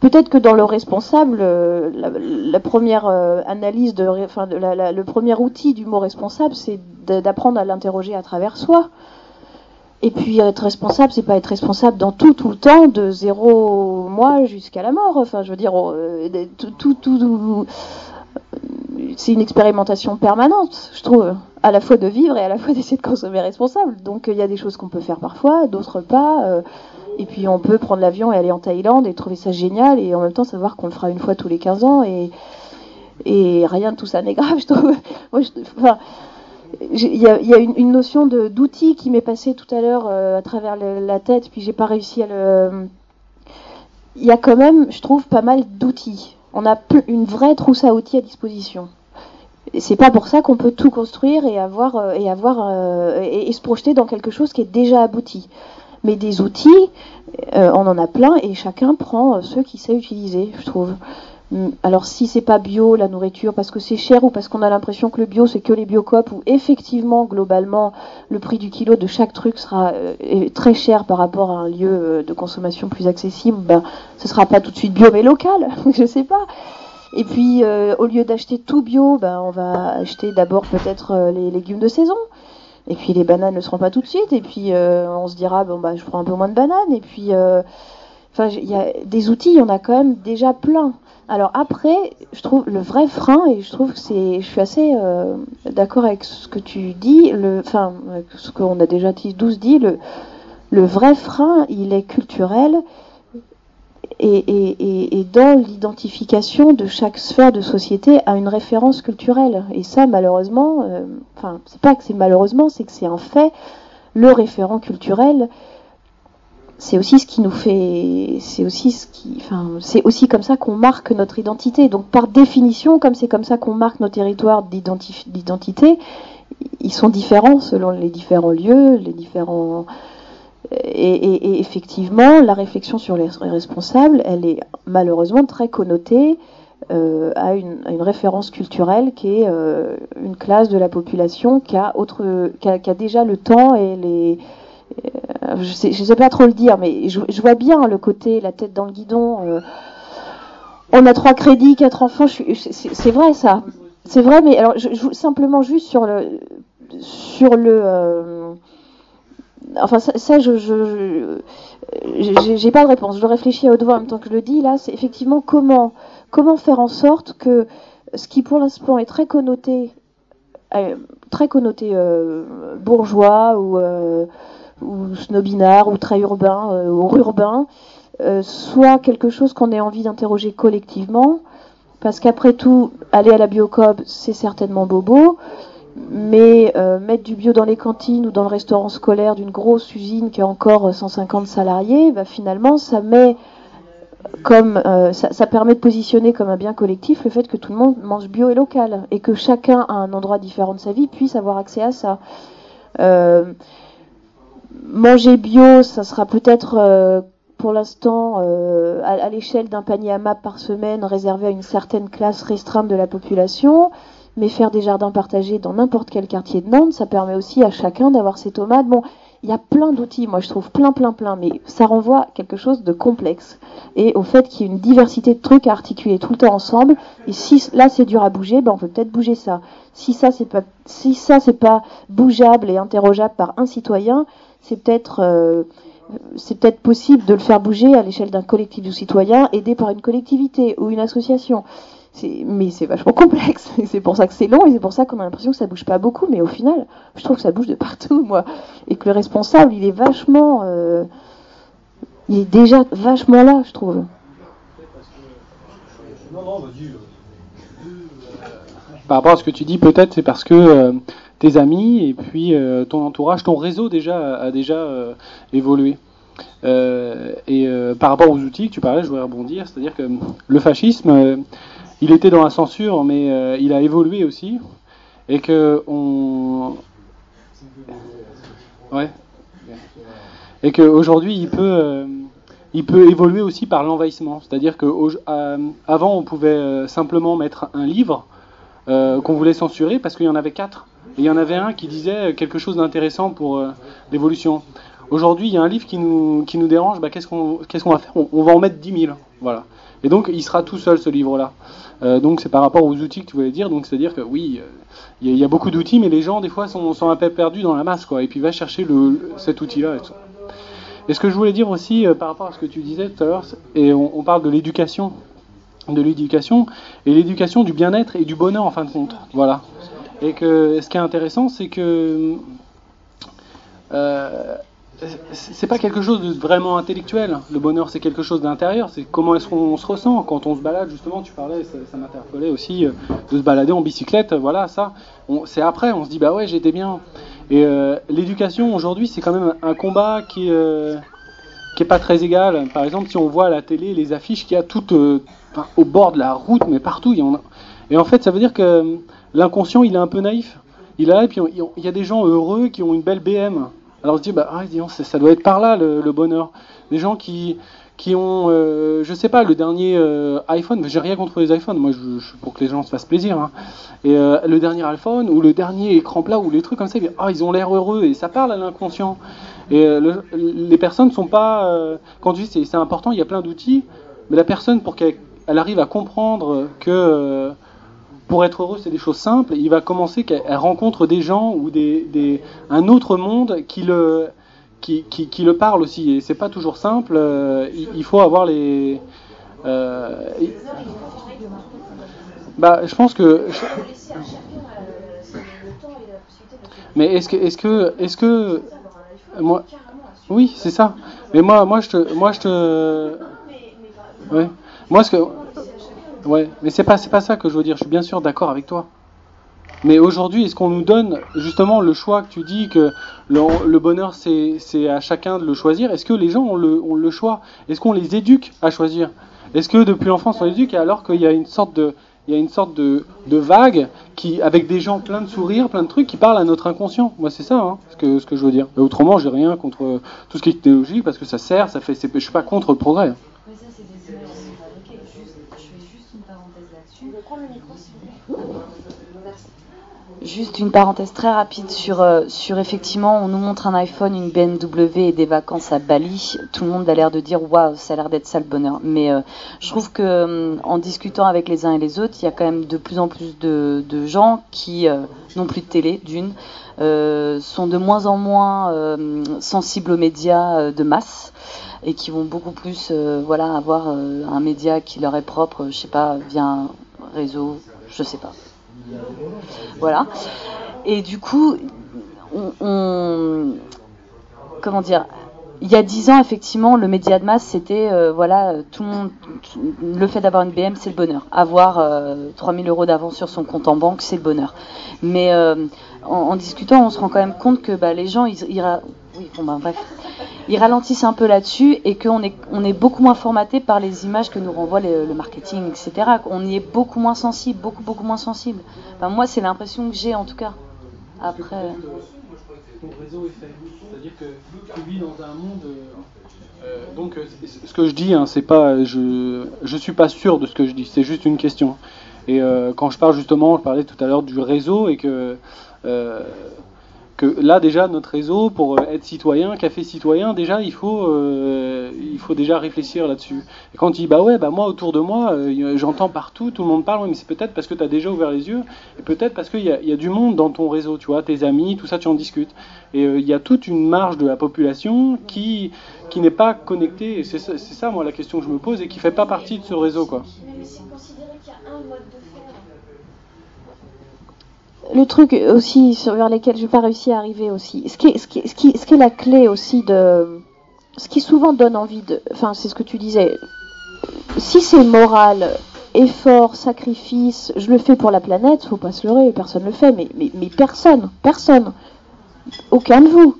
peut-être que dans le responsable, euh, la, première analyse de, enfin, le premier outil du mot responsable, c'est d'apprendre à l'interroger à travers soi. Et puis être responsable, c'est pas être responsable dans tout, tout le temps, de zéro mois jusqu'à la mort. Enfin, je veux dire, tout, tout, tout c'est une expérimentation permanente, je trouve à la fois de vivre et à la fois d'essayer de consommer responsable. Donc il y a des choses qu'on peut faire parfois, d'autres pas. Euh, et puis on peut prendre l'avion et aller en Thaïlande et trouver ça génial et en même temps savoir qu'on le fera une fois tous les 15 ans et, rien de tout ça n'est grave, je trouve. enfin, il y a, une, notion d'outil qui m'est passée tout à l'heure euh, à travers la tête, puis j'ai pas réussi à le. Il y a quand même, je trouve, pas mal d'outils. On a une vraie trousse à outils à disposition c'est pas pour ça qu'on peut tout construire et avoir euh, et avoir euh, et, se projeter dans quelque chose qui est déjà abouti. Mais des outils, euh, on en a plein et chacun prend ceux qu'il sait utiliser, je trouve. Hum, alors si c'est pas bio la nourriture parce que c'est cher ou parce qu'on a l'impression que le bio c'est que les biocopes ou effectivement globalement le prix du kilo de chaque truc sera très cher par rapport à un lieu de consommation plus accessible, ben ce sera pas tout de suite bio mais local, je sais pas. Et puis, euh, au lieu d'acheter tout bio, ben, on va acheter d'abord peut-être euh, les légumes de saison. Et puis les bananes ne seront pas tout de suite. Et puis euh, on se dira bon bah je prends un peu moins de bananes. Et puis enfin il y a des outils, il y en a quand même déjà plein. Alors après, je trouve le vrai frein et je trouve que c'est, je suis assez d'accord avec ce que tu dis, le, enfin ce qu'on a déjà tous dit, le, vrai frein il est culturel et, et, dans l'identification de chaque sphère de société à une référence culturelle. Et ça, malheureusement, euh, enfin, c'est pas que c'est malheureusement, c'est que c'est un fait. Le référent culturel, c'est aussi ce qui nous fait, c'est aussi ce qui, enfin, c'est aussi comme ça qu'on marque notre identité. Donc, par définition, comme c'est comme ça qu'on marque nos territoires d'identité, ils sont différents selon les différents lieux, les différents et, effectivement, la réflexion sur les responsables, elle est malheureusement très connotée euh, à, une, référence culturelle qui est euh, une classe de la population qui a, autre, qui a, déjà le temps et les... Euh, je sais, sais pas trop le dire, mais je, vois bien le côté, la tête dans le guidon. on a trois crédits, quatre enfants, c'est vrai ça. C'est vrai, mais alors simplement juste sur le sur le euh, enfin ça, je, j'ai pas de réponse. Je réfléchis à haute voix en même temps que je le dis. Là, c'est effectivement comment faire en sorte que ce qui pour l'instant est très connoté euh, très connoté euh, bourgeois ou ou snobinard ou très urbain ou urbain soit quelque chose qu'on ait envie d'interroger collectivement parce qu'après tout, aller à la biocob, c'est certainement bobo, mais euh, mettre du bio dans les cantines ou dans le restaurant scolaire d'une grosse usine qui a encore 150 salariés, bah, finalement, ça met comme euh, ça, permet de positionner comme un bien collectif le fait que tout le monde mange bio et local et que chacun à un endroit différent de sa vie puisse avoir accès à ça. Euh, manger bio, ça sera peut-être pour l'instant euh, à, l'échelle d'un panier à MAP par semaine réservé à une certaine classe restreinte de la population, mais faire des jardins partagés dans n'importe quel quartier de Nantes, ça permet aussi à chacun d'avoir ses tomates. Bon, il y a plein d'outils, moi je trouve plein, plein, plein, mais ça renvoie à quelque chose de complexe et au fait qu'il y ait une diversité de trucs à articuler tout le temps ensemble. Et si là c'est dur à bouger, ben on peut peut-être bouger ça. Si ça c'est pas, si ça c'est pas bougeable et interrogeable par un citoyen, c'est peut-être euh, c'est peut-être possible de le faire bouger à l'échelle d'un collectif de citoyens aidé par une collectivité ou une association. Mais c'est vachement complexe. C'est pour ça que c'est long et c'est pour ça qu'on a l'impression que ça bouge pas beaucoup. Mais au final, je trouve que ça bouge de partout, moi. Et que le responsable, il est vachement. Euh, il est déjà vachement là, je trouve.
Par rapport à ce que tu dis, peut-être c'est parce que euh, tes amis et puis euh, ton entourage, ton réseau déjà a déjà euh, évolué. Euh, et par rapport aux outils que tu parlais, je voudrais rebondir, c'est-à-dire que le fascisme, il était dans la censure, mais il a évolué aussi, et que on, qu'aujourd'hui il peut il peut évoluer aussi par l'envahissement. C'est-à-dire qu'avant, on pouvait simplement mettre un livre qu'on voulait censurer parce qu'il y en avait quatre. Et il y en avait un qui disait quelque chose d'intéressant pour euh, l'évolution. Aujourd'hui, il y a un livre qui nous, qui nous dérange, bah, qu'est-ce qu'on va faire? On, va en mettre 10 000. Voilà. Et donc, il sera tout seul, ce livre-là. Euh, donc, c'est par rapport aux outils que tu voulais dire. Donc, c'est-à-dire que oui, euh, il y, a beaucoup d'outils, mais les gens, des fois, sont, sont un peu perdus dans la masse. Quoi, et puis, va chercher le, cet outil-là. Et, ce que je voulais dire aussi, par rapport à ce que tu disais tout à l'heure, et on, on parle de l'éducation de l'éducation et l'éducation du bien-être et du bonheur en fin de compte. Voilà. Et que ce qui est intéressant, c'est que euh, c'est pas quelque chose de vraiment intellectuel. Le bonheur, c'est quelque chose d'intérieur. C'est comment est-ce qu'on se ressent quand on se balade. Justement, tu parlais, ça, ça m'interpellait aussi euh, de se balader en bicyclette. Voilà, ça. C'est après, on se dit bah ouais, j'étais bien. Et euh, l'éducation aujourd'hui, c'est quand même un combat qui euh, qui est pas très égal. Par exemple, si on voit à la télé les affiches qu'il y a toutes euh, au bord de la route, mais partout, il y en a. Et en fait, ça veut dire que l'inconscient, il est un peu naïf. Il a, et puis il y a des gens heureux qui ont une belle BM. Alors on se dit, bah, ah, ça doit être par là le, bonheur. Des gens qui, qui ont, euh, je sais pas, le dernier euh, iPhone, j'ai rien contre les iPhones, moi je, je, pour que les gens se fassent plaisir. Hein. Et euh, le dernier iPhone ou le dernier écran plat ou les trucs comme ça, ah, ils ont l'air heureux et ça parle à l'inconscient. Et euh, les personnes sont pas, quand tu dis c'est important, il y a plein d'outils, mais la personne pour qu'elle arrive à comprendre que pour être heureux, c'est des choses simples. Il va commencer qu'elle rencontre des gens ou des, un autre monde qui le, qui, qui, le parle aussi. Et c'est pas toujours simple. Euh, il, faut avoir les. Euh, bah, je pense que. Mais est-ce que, est-ce que, est-ce que, moi, oui, c'est ça. Mais moi, moi, je te, moi, je te, ouais. Moi, ce que, Ouais, mais c'est pas, pas ça que je veux dire. Je suis bien sûr d'accord avec toi. Mais aujourd'hui, est-ce qu'on nous donne justement le choix que tu dis que le, bonheur c'est à chacun de le choisir? Est-ce que les gens ont le, le choix? Est-ce qu'on les éduque à choisir? Est-ce que depuis l'enfance on les éduque alors qu'il y a une sorte de il y a une sorte de, de, vague qui, avec des gens plein de sourires, plein de trucs, qui parlent à notre inconscient? Moi, c'est ça, hein, ce, que, ce que je veux dire. Et autrement, j'ai rien contre tout ce qui est technologique parce que ça sert, ça fait. Je suis pas contre le progrès.
prendre le micro, s'il vous plaît Merci.
Juste une parenthèse très rapide sur, euh, sur effectivement, on nous montre un iPhone, une BMW et des vacances à Bali. Tout le monde a l'air de dire waouh, ça a l'air d'être ça le bonheur. Mais euh, je trouve que euh, en discutant avec les uns et les autres, il y a quand même de plus en plus de, de gens qui euh, n'ont plus de télé, d'une, euh, sont de moins en moins euh, sensibles aux médias euh, de masse et qui vont beaucoup plus euh, voilà, avoir euh, un média qui leur est propre, je sais pas, via un réseau, je sais pas. Voilà. Et du coup, comment dire il y a dix ans, effectivement, le média de masse, c'était euh, voilà, euh, tout le monde, le fait d'avoir une BM, c'est le bonheur. Avoir euh, 3000 euros d'avance sur son compte en banque, c'est le bonheur. Mais euh, en, discutant, on se rend quand même compte que bah, les gens, bah, ils ralentissent un peu là-dessus et qu'on est, beaucoup moins formaté par les images que nous renvoie le, marketing, etc. On y est beaucoup moins sensible, beaucoup, beaucoup moins sensible. Moi, c'est l'impression que j'ai en tout cas. Après.
Ton réseau est. C'est-à-dire que tu vis dans un monde. euh, euh, donc, euh, ce que je dis, hein, c'est pas, je, je suis pas sûr de ce que je dis. C'est juste une question. Et quand je parle justement, je parlais tout à l'heure du réseau et que euh, que là déjà notre réseau pour être citoyen, café citoyen, déjà il faut euh, il faut déjà réfléchir là-dessus. Et quand il dit bah ouais bah moi autour de moi euh, j'entends partout, tout le monde parle, mais c'est peut-être parce que tu as déjà ouvert les yeux et peut-être parce qu'il y a, y a du monde dans ton réseau, tu vois, tes amis, tout ça tu en discutes. Et il y a toute une marge de la population qui qui n'est pas connectée. C'est ça, moi la question que je me pose et qui fait pas partie de ce réseau quoi.
Mais si qu'il y a un mode de
le truc aussi sur vers lesquels je n'ai pas réussi à arriver aussi. Ce qui, est, la clé aussi de. Ce qui souvent donne envie de. Enfin, c'est ce que tu disais. Si c'est moral, effort, sacrifice, je le fais pour la planète, faut pas se leurrer, personne le fait, mais personne, personne. Aucun de vous.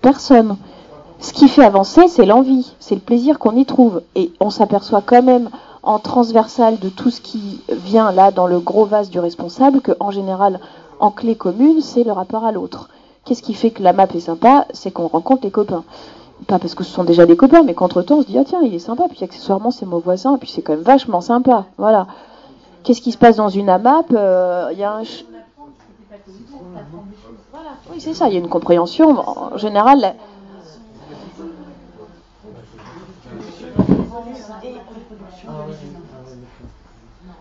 Personne. Ce qui fait avancer, c'est l'envie, c'est le plaisir qu'on y trouve. Et on s'aperçoit quand même en transversal de tout ce qui vient là dans le gros vase du responsable que en général, en clé commune, c'est le rapport à l'autre. Qu'est-ce qui fait que la map est sympa? C'est qu'on rencontre les copains. Pas parce que ce sont déjà des copains, mais qu'entre-temps, on se dit, ah tiens, il est sympa, puis accessoirement, c'est mon voisin, puis c'est quand même vachement sympa. Voilà. Qu'est-ce qui se passe dans une AMAP Euh, Il y a un... Oui, c'est ça, il y a une compréhension. En général,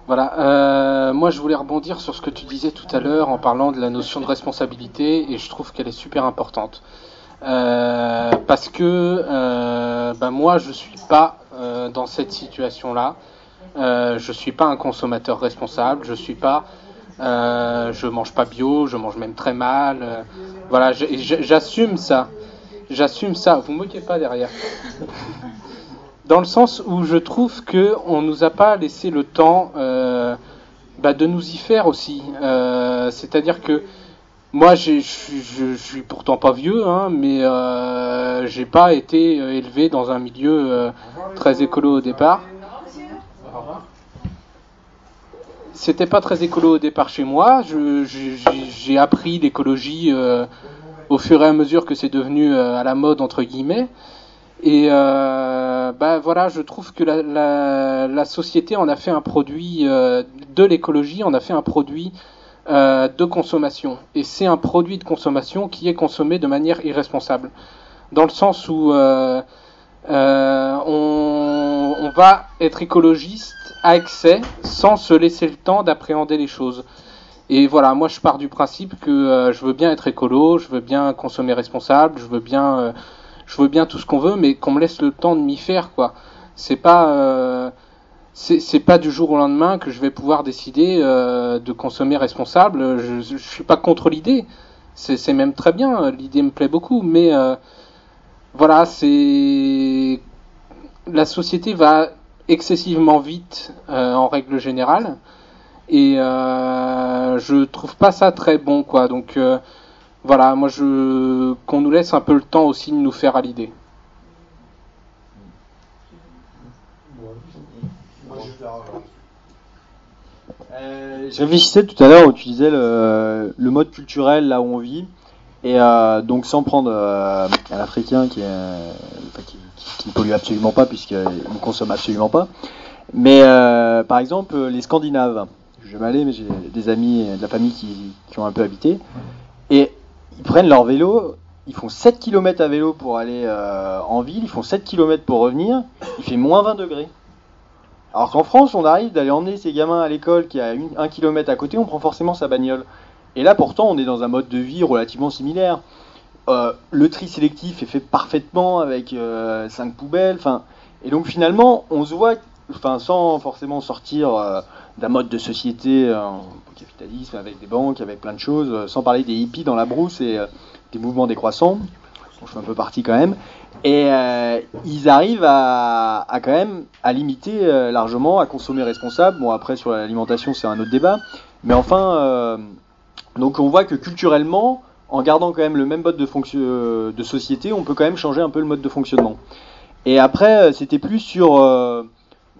Voilà, euh, moi je voulais rebondir sur ce que tu disais tout à l'heure en parlant de la notion de responsabilité et je trouve qu'elle est super importante. Euh, parce que euh, ben moi je suis pas euh, dans cette situation-là. Euh, je suis pas un consommateur responsable. Je suis pas, euh, je mange pas bio, je mange même très mal. euh, voilà, j'assume ça. J'assume ça. Vous moquez pas derrière. Dans le sens où je trouve que on nous a pas laissé le temps euh, bah, de nous y faire aussi. Euh, C'est-à-dire que moi, je suis- pourtant pas vieux, hein, mais euh, j'ai pas été euh, élevé dans un milieu très écolo au départ. C'était pas très écolo au départ chez moi. J'ai appris l'écologie au fur et à mesure que c'est devenu à la mode entre guillemets. Et euh, bah voilà, je trouve que la, la, la société en a fait un produit euh, de l'écologie, on a fait un produit euh, de consommation. Et c'est un produit de consommation qui est consommé de manière irresponsable. Dans le sens où euh, euh, on, on va être écologiste à excès sans se laisser le temps d'appréhender les choses. Et voilà, moi je pars du principe que euh, je veux bien être écolo, je veux bien consommer responsable, je veux bien, je veux bien tout ce qu'on veut, mais qu'on me laisse le temps de m'y faire, quoi. C'est pas, euh, c'est pas du jour au lendemain que je vais pouvoir décider euh, de consommer responsable. Je, je suis pas contre l'idée, c'est c'est même très bien, l'idée me plaît beaucoup, mais euh, voilà, c'est la société va excessivement vite euh, en règle générale. Et euh, je trouve pas ça très bon quoi. Donc euh, voilà moi je qu'on nous laisse un peu le temps aussi de nous faire à l'idée
Euh, je réfléchissais tout à l'heure où tu disais le, le mode culturel là où on vit. Et euh, donc sans prendre euh, un Africain qui, euh, enfin, qui, qui- qui ne pollue absolument pas puisqu'il ne consomme absolument pas. Mais euh, par exemple les Scandinaves. je jamais allé, mais j'ai des amis de la famille qui, qui ont un peu habité. Et ils prennent leur vélo, ils font 7 km à vélo pour aller euh, en ville, ils font 7 km pour revenir, il fait moins 20 degrés. Alors qu'en France, on arrive d'aller emmener ces gamins à l'école qui a 1 km à côté, on prend forcément sa bagnole. Et là, pourtant, on est dans un mode de vie relativement similaire. Euh, le tri sélectif est fait parfaitement avec 5 euh, poubelles. Enfin, et donc finalement, on se voit, sans forcément sortir d'un mode de société au capitalisme avec des banques, avec plein de choses, sans parler des hippies dans la brousse et des mouvements décroissants. On fait un peu partie quand même. Et ils arrivent à, à, quand même à limiter largement, à consommer responsable. Bon, après, sur l'alimentation, c'est un autre débat. Mais enfin, donc on voit que culturellement, en gardant quand même le même mode de, euh, de société, on peut quand même changer un peu le mode de fonctionnement. Et après, euh, c'était plus sur...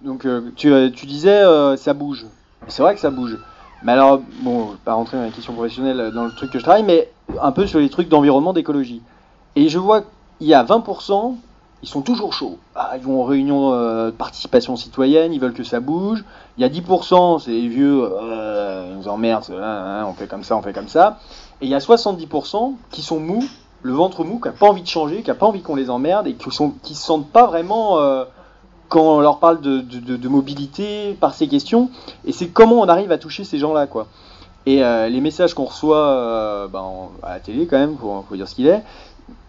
Euh, donc tu, disais, ça bouge. C'est vrai que ça bouge. Mais alors, bon, je vais pas rentrer dans la question professionnelle dans le truc que je travaille, mais un peu sur les trucs d'environnement, d'écologie. Et je vois qu'il y a 20%, ils sont toujours chauds. Ah, ils vont en réunion de participation citoyenne, ils veulent que ça bouge. Il y a 10%, c'est les vieux, ils nous emmerdent, on fait comme ça, on fait comme ça. Et il y a 70% qui sont mous, le ventre mou, qui n'a pas envie de changer, qui n'a pas envie qu'on les emmerde et qui ne se sentent pas vraiment euh, quand on leur parle de, mobilité par ces questions. Et c'est comment on arrive à toucher ces gens-là, quoi. Et euh, les messages qu'on reçoit euh, ben, à la télé, quand même, faut, faut dire ce qu'il est,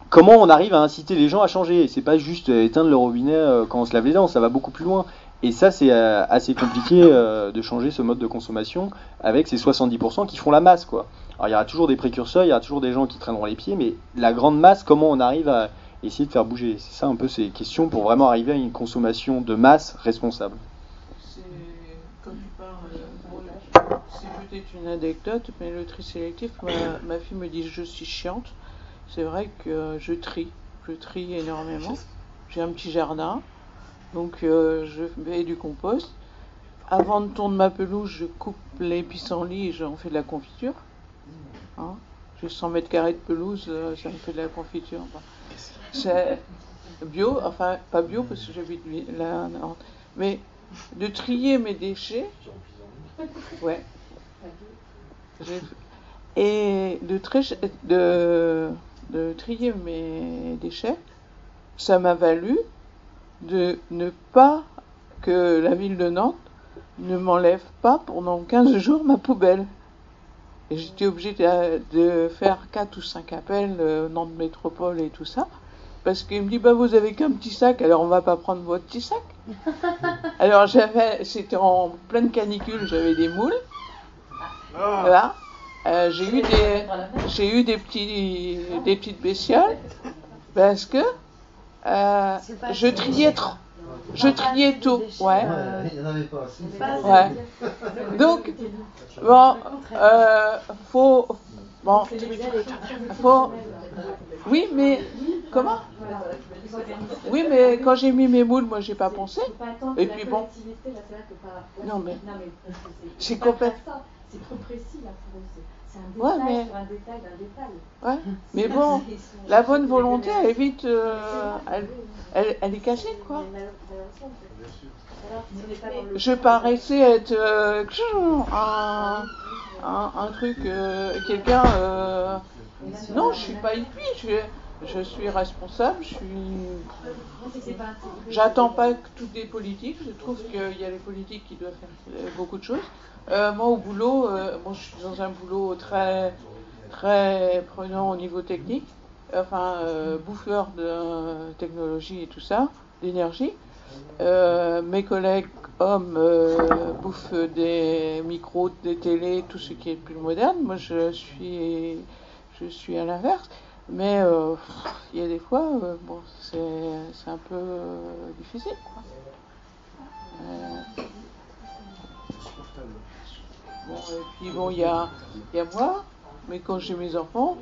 comment on arrive à inciter les gens à changer. C'est pas juste éteindre le robinet quand on se lave les dents, ça va beaucoup plus loin. Et ça, c'est assez compliqué de changer ce mode de consommation avec ces 70% qui font la masse, quoi. Alors il y aura toujours des précurseurs, il y aura toujours des gens qui traîneront les pieds, mais la grande masse, comment on arrive à essayer de faire bouger C'est ça un peu ces questions pour vraiment arriver à une consommation de masse responsable.
C'est peut-être une anecdote, mais le tri sélectif, ma, fille me dit je suis chiante. C'est vrai que je trie, je trie énormément. J'ai un petit jardin, donc euh, je fais du compost. Avant de tourner ma pelouse, je coupe les pissenlits et j'en fais de la confiture. Hein? J'ai 100 mètres carrés de pelouse, euh, ça me fait de la confiture. C'est bio, enfin pas bio parce que j'habite là, mais de trier mes déchets, ouais, et de, de, de trier mes déchets, ça m'a valu de ne pas que la ville de Nantes ne m'enlève pas pendant 15 jours ma poubelle. Et j'étais obligée de, faire quatre ou cinq appels, euh, Nantes Métropole et tout ça. Parce qu'il me dit, bah, vous avez qu'un petit sac, alors on va pas prendre votre petit sac. alors j'avais, c'était en pleine canicule, j'avais des moules. Ah. Voilà. Euh, j'ai eu des, j'ai eu des petits, des petites bestioles parce que euh, je triais trop. Je triais tout, ouais. Ouais. Donc, bon, euh, faut, bon, faut, oui, mais comment Oui, mais quand j'ai mis mes moules, moi, j'ai pas pensé. Et puis bon, non mais, c'est complètement. C'est trop précis là pour eux. C'est un détail ouais, mais... sur un détail d'un détail. Ouais, mais bon, la bonne volonté, elle est vite. Euh, elle, elle, elle, est cachée, quoi. Je paraissais être euh, un, un, un, truc, euh, quelqu'un. Euh, non, je suis pas hippie, je, suis responsable, je suis. J'attends pas que toutes les politiques, je trouve qu'il y a les politiques qui doivent faire beaucoup de choses. Euh, moi, au boulot, euh, je suis dans un boulot très, très prenant au niveau technique, enfin, euh, bouffeur de technologie et tout ça, d'énergie. mes collègues hommes bouffent des micros, des télés, tout ce qui est plus moderne. Moi, je suis, je suis à l'inverse. Mais il y a des fois, bon, c'est un peu difficile. Quoi. Bon, et puis bon, il y a, y a moi, mais quand j'ai mes enfants,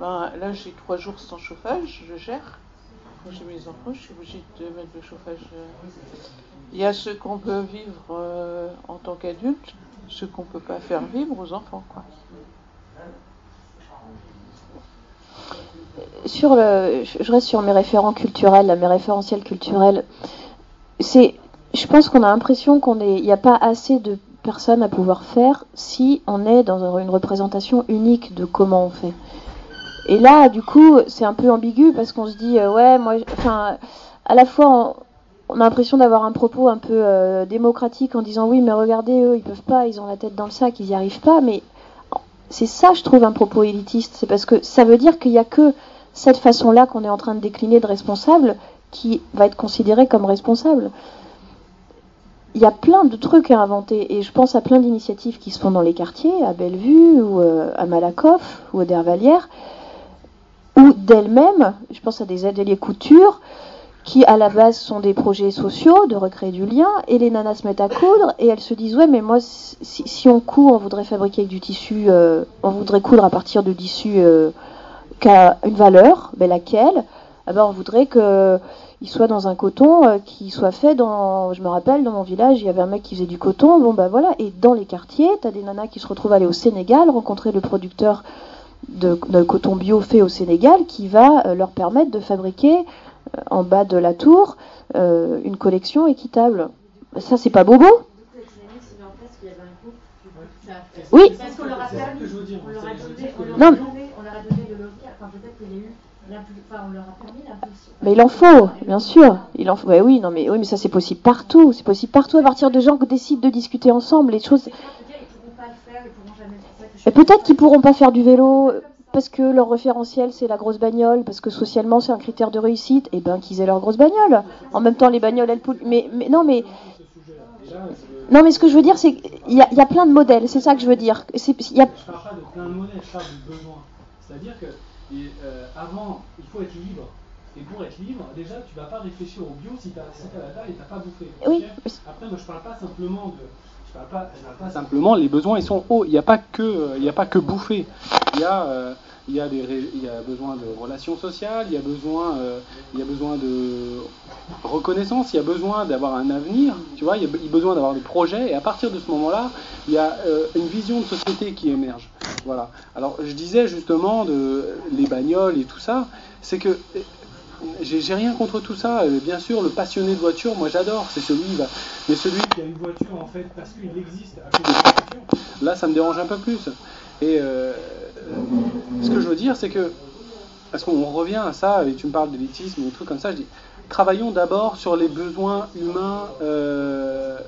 ben, là j'ai trois jours sans chauffage, je gère. Quand j'ai mes enfants, je suis obligée de mettre le chauffage. Euh. Il y a ce qu'on peut vivre euh, en tant qu'adulte, ce qu'on peut pas faire vivre aux enfants. Quoi.
Sur le, je reste sur mes référents culturels, mes référentiels culturels. C'est, je pense qu'on a l'impression qu'on il n'y a pas assez de personne à pouvoir faire si on est dans une représentation unique de comment on fait. Et là, du coup, c'est un peu ambigu parce qu'on se dit, euh, ouais, moi, enfin, à la fois, on, a l'impression d'avoir un propos un peu euh, démocratique en disant, oui, mais regardez, eux, ils peuvent pas, ils ont la tête dans le sac, ils n'y arrivent pas, mais c'est ça, je trouve, un propos élitiste. C'est parce que ça veut dire qu'il n'y a que cette façon-là qu'on est en train de décliner de responsable qui va être considéré comme responsable. Il y a plein de trucs à inventer et je pense à plein d'initiatives qui se font dans les quartiers, à Bellevue ou euh, à Malakoff ou à Dervalière, ou d'elles-mêmes, je pense à des ateliers couture, qui à la base sont des projets sociaux de recréer du lien, et les nanas se mettent à coudre, et elles se disent ouais mais moi si, on coud, on voudrait fabriquer avec du tissu, euh, on voudrait coudre à partir de tissu euh, qui a une valeur, mais laquelle? Eh ben, on voudrait qu'il soit dans un coton euh, qui soit fait dans. Je me rappelle, dans mon village, il y avait un mec qui faisait du coton. Bon, ben voilà. Et dans les quartiers, tu as des nanas qui se retrouvent aller au Sénégal, rencontrer le producteur de, coton bio fait au Sénégal qui va euh, leur permettre de fabriquer euh, en bas de la tour euh, une collection équitable. Ça, c'est pas bobo Oui. Parce qu'on leur a permis, on leur a donné, on leur a donné, on leur a donné le local, enfin peut-être qu'il y a eu Enfin, on leur a permis l'impulsion. Mais il en faut, bien sûr. Il en faut. Ouais, oui, non, mais oui, mais ça c'est possible partout. C'est possible partout à partir de gens qui décident de discuter ensemble. Les choses. Et peut-être qu'ils pourront pas faire du vélo parce que leur référentiel c'est la grosse bagnole, parce que socialement c'est un critère de réussite, et eh ben qu'ils aient leur grosse bagnole. En même temps, les bagnoles elles polluent. Mais, mais non, mais non, mais ce que je veux dire, c'est qu'il y, y, a plein de modèles. C'est ça que je veux dire.
Y a... Je parle pas de plein de modèles, je parle du besoin. C'est-à-dire que euh, avant, il faut être libre. Et pour être libre, déjà, tu vas pas réfléchir au bio si tu as, si as la taille et tu n'as pas bouffé.
Oui.
Après, moi, je parle pas simplement de
pas, simplement, les besoins ils sont hauts. Il n'y a pas que, il n'y a pas que bouffer. Il y a, euh, il y a des, il y a besoin de relations sociales, il y a besoin, euh, il y a besoin de reconnaissance, il y a besoin d'avoir un avenir. Tu vois, il y a besoin d'avoir des projets. Et à partir de ce moment-là, il y a euh, une vision de société qui émerge. Voilà. Alors, je disais justement de les bagnoles et tout ça, c'est que j'ai rien contre tout ça. Bien sûr, le passionné de voiture, moi j'adore, c'est celui, mais celui
qui a une voiture en fait parce qu'il existe
Là, ça me dérange un peu plus. Et ce que je veux dire, c'est que parce qu'on revient à ça, et tu me parles d'élitisme ou trucs comme ça, je dis travaillons d'abord sur les besoins humains euh,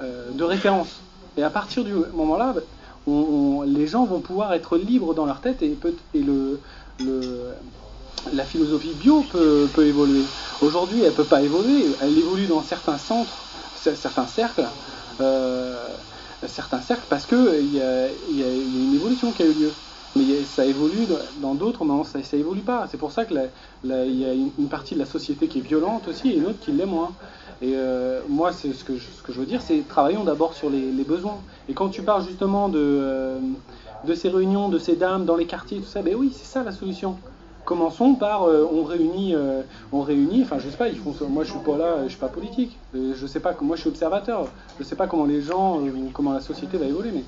de référence. Et à partir du moment-là, les gens vont pouvoir être libres dans leur tête et, le la philosophie bio peut, évoluer. Aujourd'hui, elle ne peut pas évoluer. Elle évolue dans certains centres, certains cercles, euh, certains cercles parce qu'il y a une évolution qui a eu lieu. Mais ça évolue dans d'autres, mais ça, ça évolue pas. C'est pour ça qu'il y a une, partie de la société qui est violente aussi et une autre qui l'est moins. Et euh, moi, ce, que je, ce que je veux dire, c'est travaillons d'abord sur les, besoins. Et quand tu parles justement de, euh, de ces réunions, de ces dames dans les quartiers, tout ça, ben oui, c'est ça la solution commençons par euh, on réunit on réunit enfin je sais pas moi je suis pas là je suis pas politique je sais pas moi je suis observateur je sais pas comment les gens comment la société va évoluer mais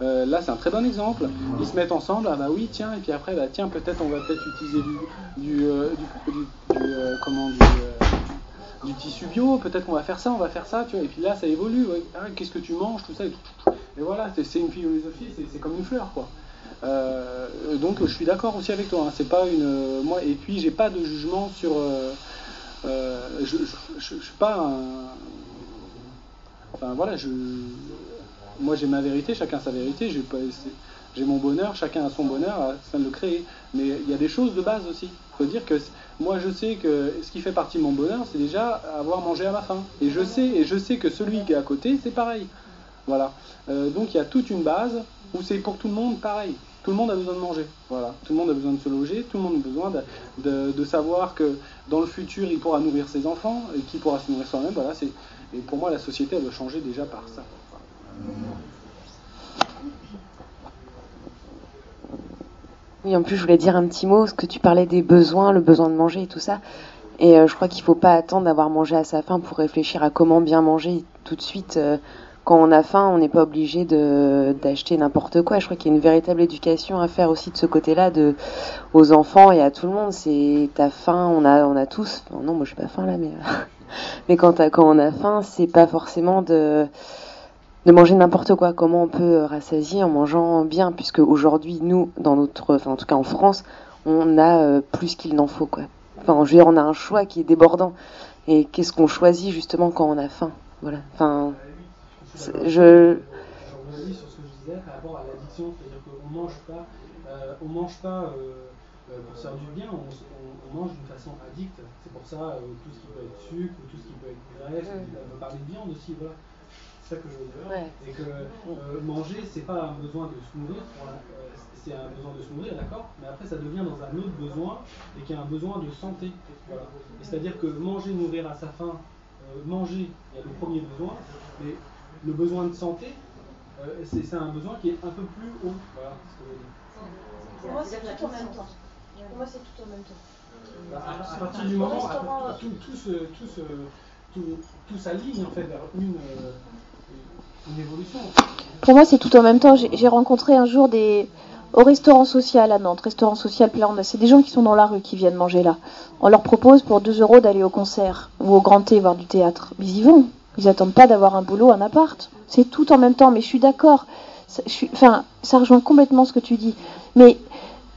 là c'est un très bon exemple ils se mettent ensemble ah bah oui tiens et puis après bah tiens peut-être on va peut-être utiliser du du, du, comment du, tissu bio peut-être qu'on va faire ça on va faire ça tu vois et puis là ça évolue ah, qu'est-ce que tu manges tout ça et, voilà c'est une philosophie c'est comme une fleur quoi euh, donc je suis d'accord aussi avec toi. Hein. c'est pas une moi et puis j'ai pas de jugement sur. Euh, euh, je, je, suis pas un. Enfin voilà, je. Moi j'ai ma vérité, chacun sa vérité. J'ai mon bonheur, chacun a son bonheur, ça de le créer. Mais il y a des choses de base aussi. Il faut dire que moi je sais que ce qui fait partie de mon bonheur, c'est déjà avoir mangé à ma faim. Et je sais, et je sais que celui qui est à côté, c'est pareil. Voilà. donc il y a toute une base où c'est pour tout le monde pareil. Tout le monde a besoin de manger. Voilà. Tout le monde a besoin de se loger. Tout le monde a besoin de, savoir que dans le futur, il pourra nourrir ses enfants et qu'il pourra se nourrir soi-même. Voilà. Et pour moi, la société, elle doit changer déjà par ça.
Oui, en plus, je voulais dire un petit mot, ce que tu parlais des besoins, le besoin de manger et tout ça. Et euh, je crois qu'il ne faut pas attendre d'avoir mangé à sa faim pour réfléchir à comment bien manger tout de suite. Euh, quand on a faim, on n'est pas obligé d'acheter n'importe quoi. Je crois qu'il y a une véritable éducation à faire aussi de ce côté-là, aux enfants et à tout le monde. C'est ta faim, on a, on a tous. Non, moi je suis pas faim là, mais mais quand, quand on a faim, c'est pas forcément de de manger n'importe quoi. Comment on peut euh, rassasier en mangeant bien, puisque aujourd'hui, nous, dans notre, enfin en tout cas en France, on a euh, plus qu'il n'en faut, quoi. Enfin, je veux dire, on a un choix qui est débordant. Et qu'est-ce qu'on choisit justement quand on a faim? Voilà. Enfin, je.
Je sur ce que je disais par rapport à l'addiction, c'est-à-dire qu'on mange pas, euh, on mange pas euh, euh, pour se faire du bien, on, on- on mange d'une façon addicte. C'est pour ça tout ce qui peut être sucre ou tout ce qui peut être graisse.
Mm.
On peut parler de viande aussi, voilà. C'est ça que je veux dire.
Ouais.
Et que euh, manger, c'est pas un besoin de se nourrir, euh, c'est un besoin de se nourrir, d'accord Mais après, ça devient dans un autre besoin et qui est un besoin de santé. Voilà. Et C'est-à-dire que manger, nourrir à sa faim, euh, manger, il y a le premier besoin, mais le besoin de santé, euh, c'est c'est un besoin qui est un peu plus haut. Voilà ce que je veux dire.
Pour moi, c'est tout en même temps. Pour moi, c'est tout en même temps.
Bah, À, à partir du moment où tout, tout, se, tout, se, tout, tout s'aligne en fait vers une,
Pour moi, c'est tout en même temps. J'ai rencontré un jour des au restaurant social à Nantes, restaurant social Planda. C'est des gens qui sont dans la rue qui viennent manger là. On leur propose pour 2 euros d'aller au concert ou au Grand T voir du théâtre. Mais ils y vont. Ils attendent pas d'avoir un boulot, un appart. C'est tout en même temps. Mais je suis d'accord. Enfin, ça rejoint complètement ce que tu dis. Mais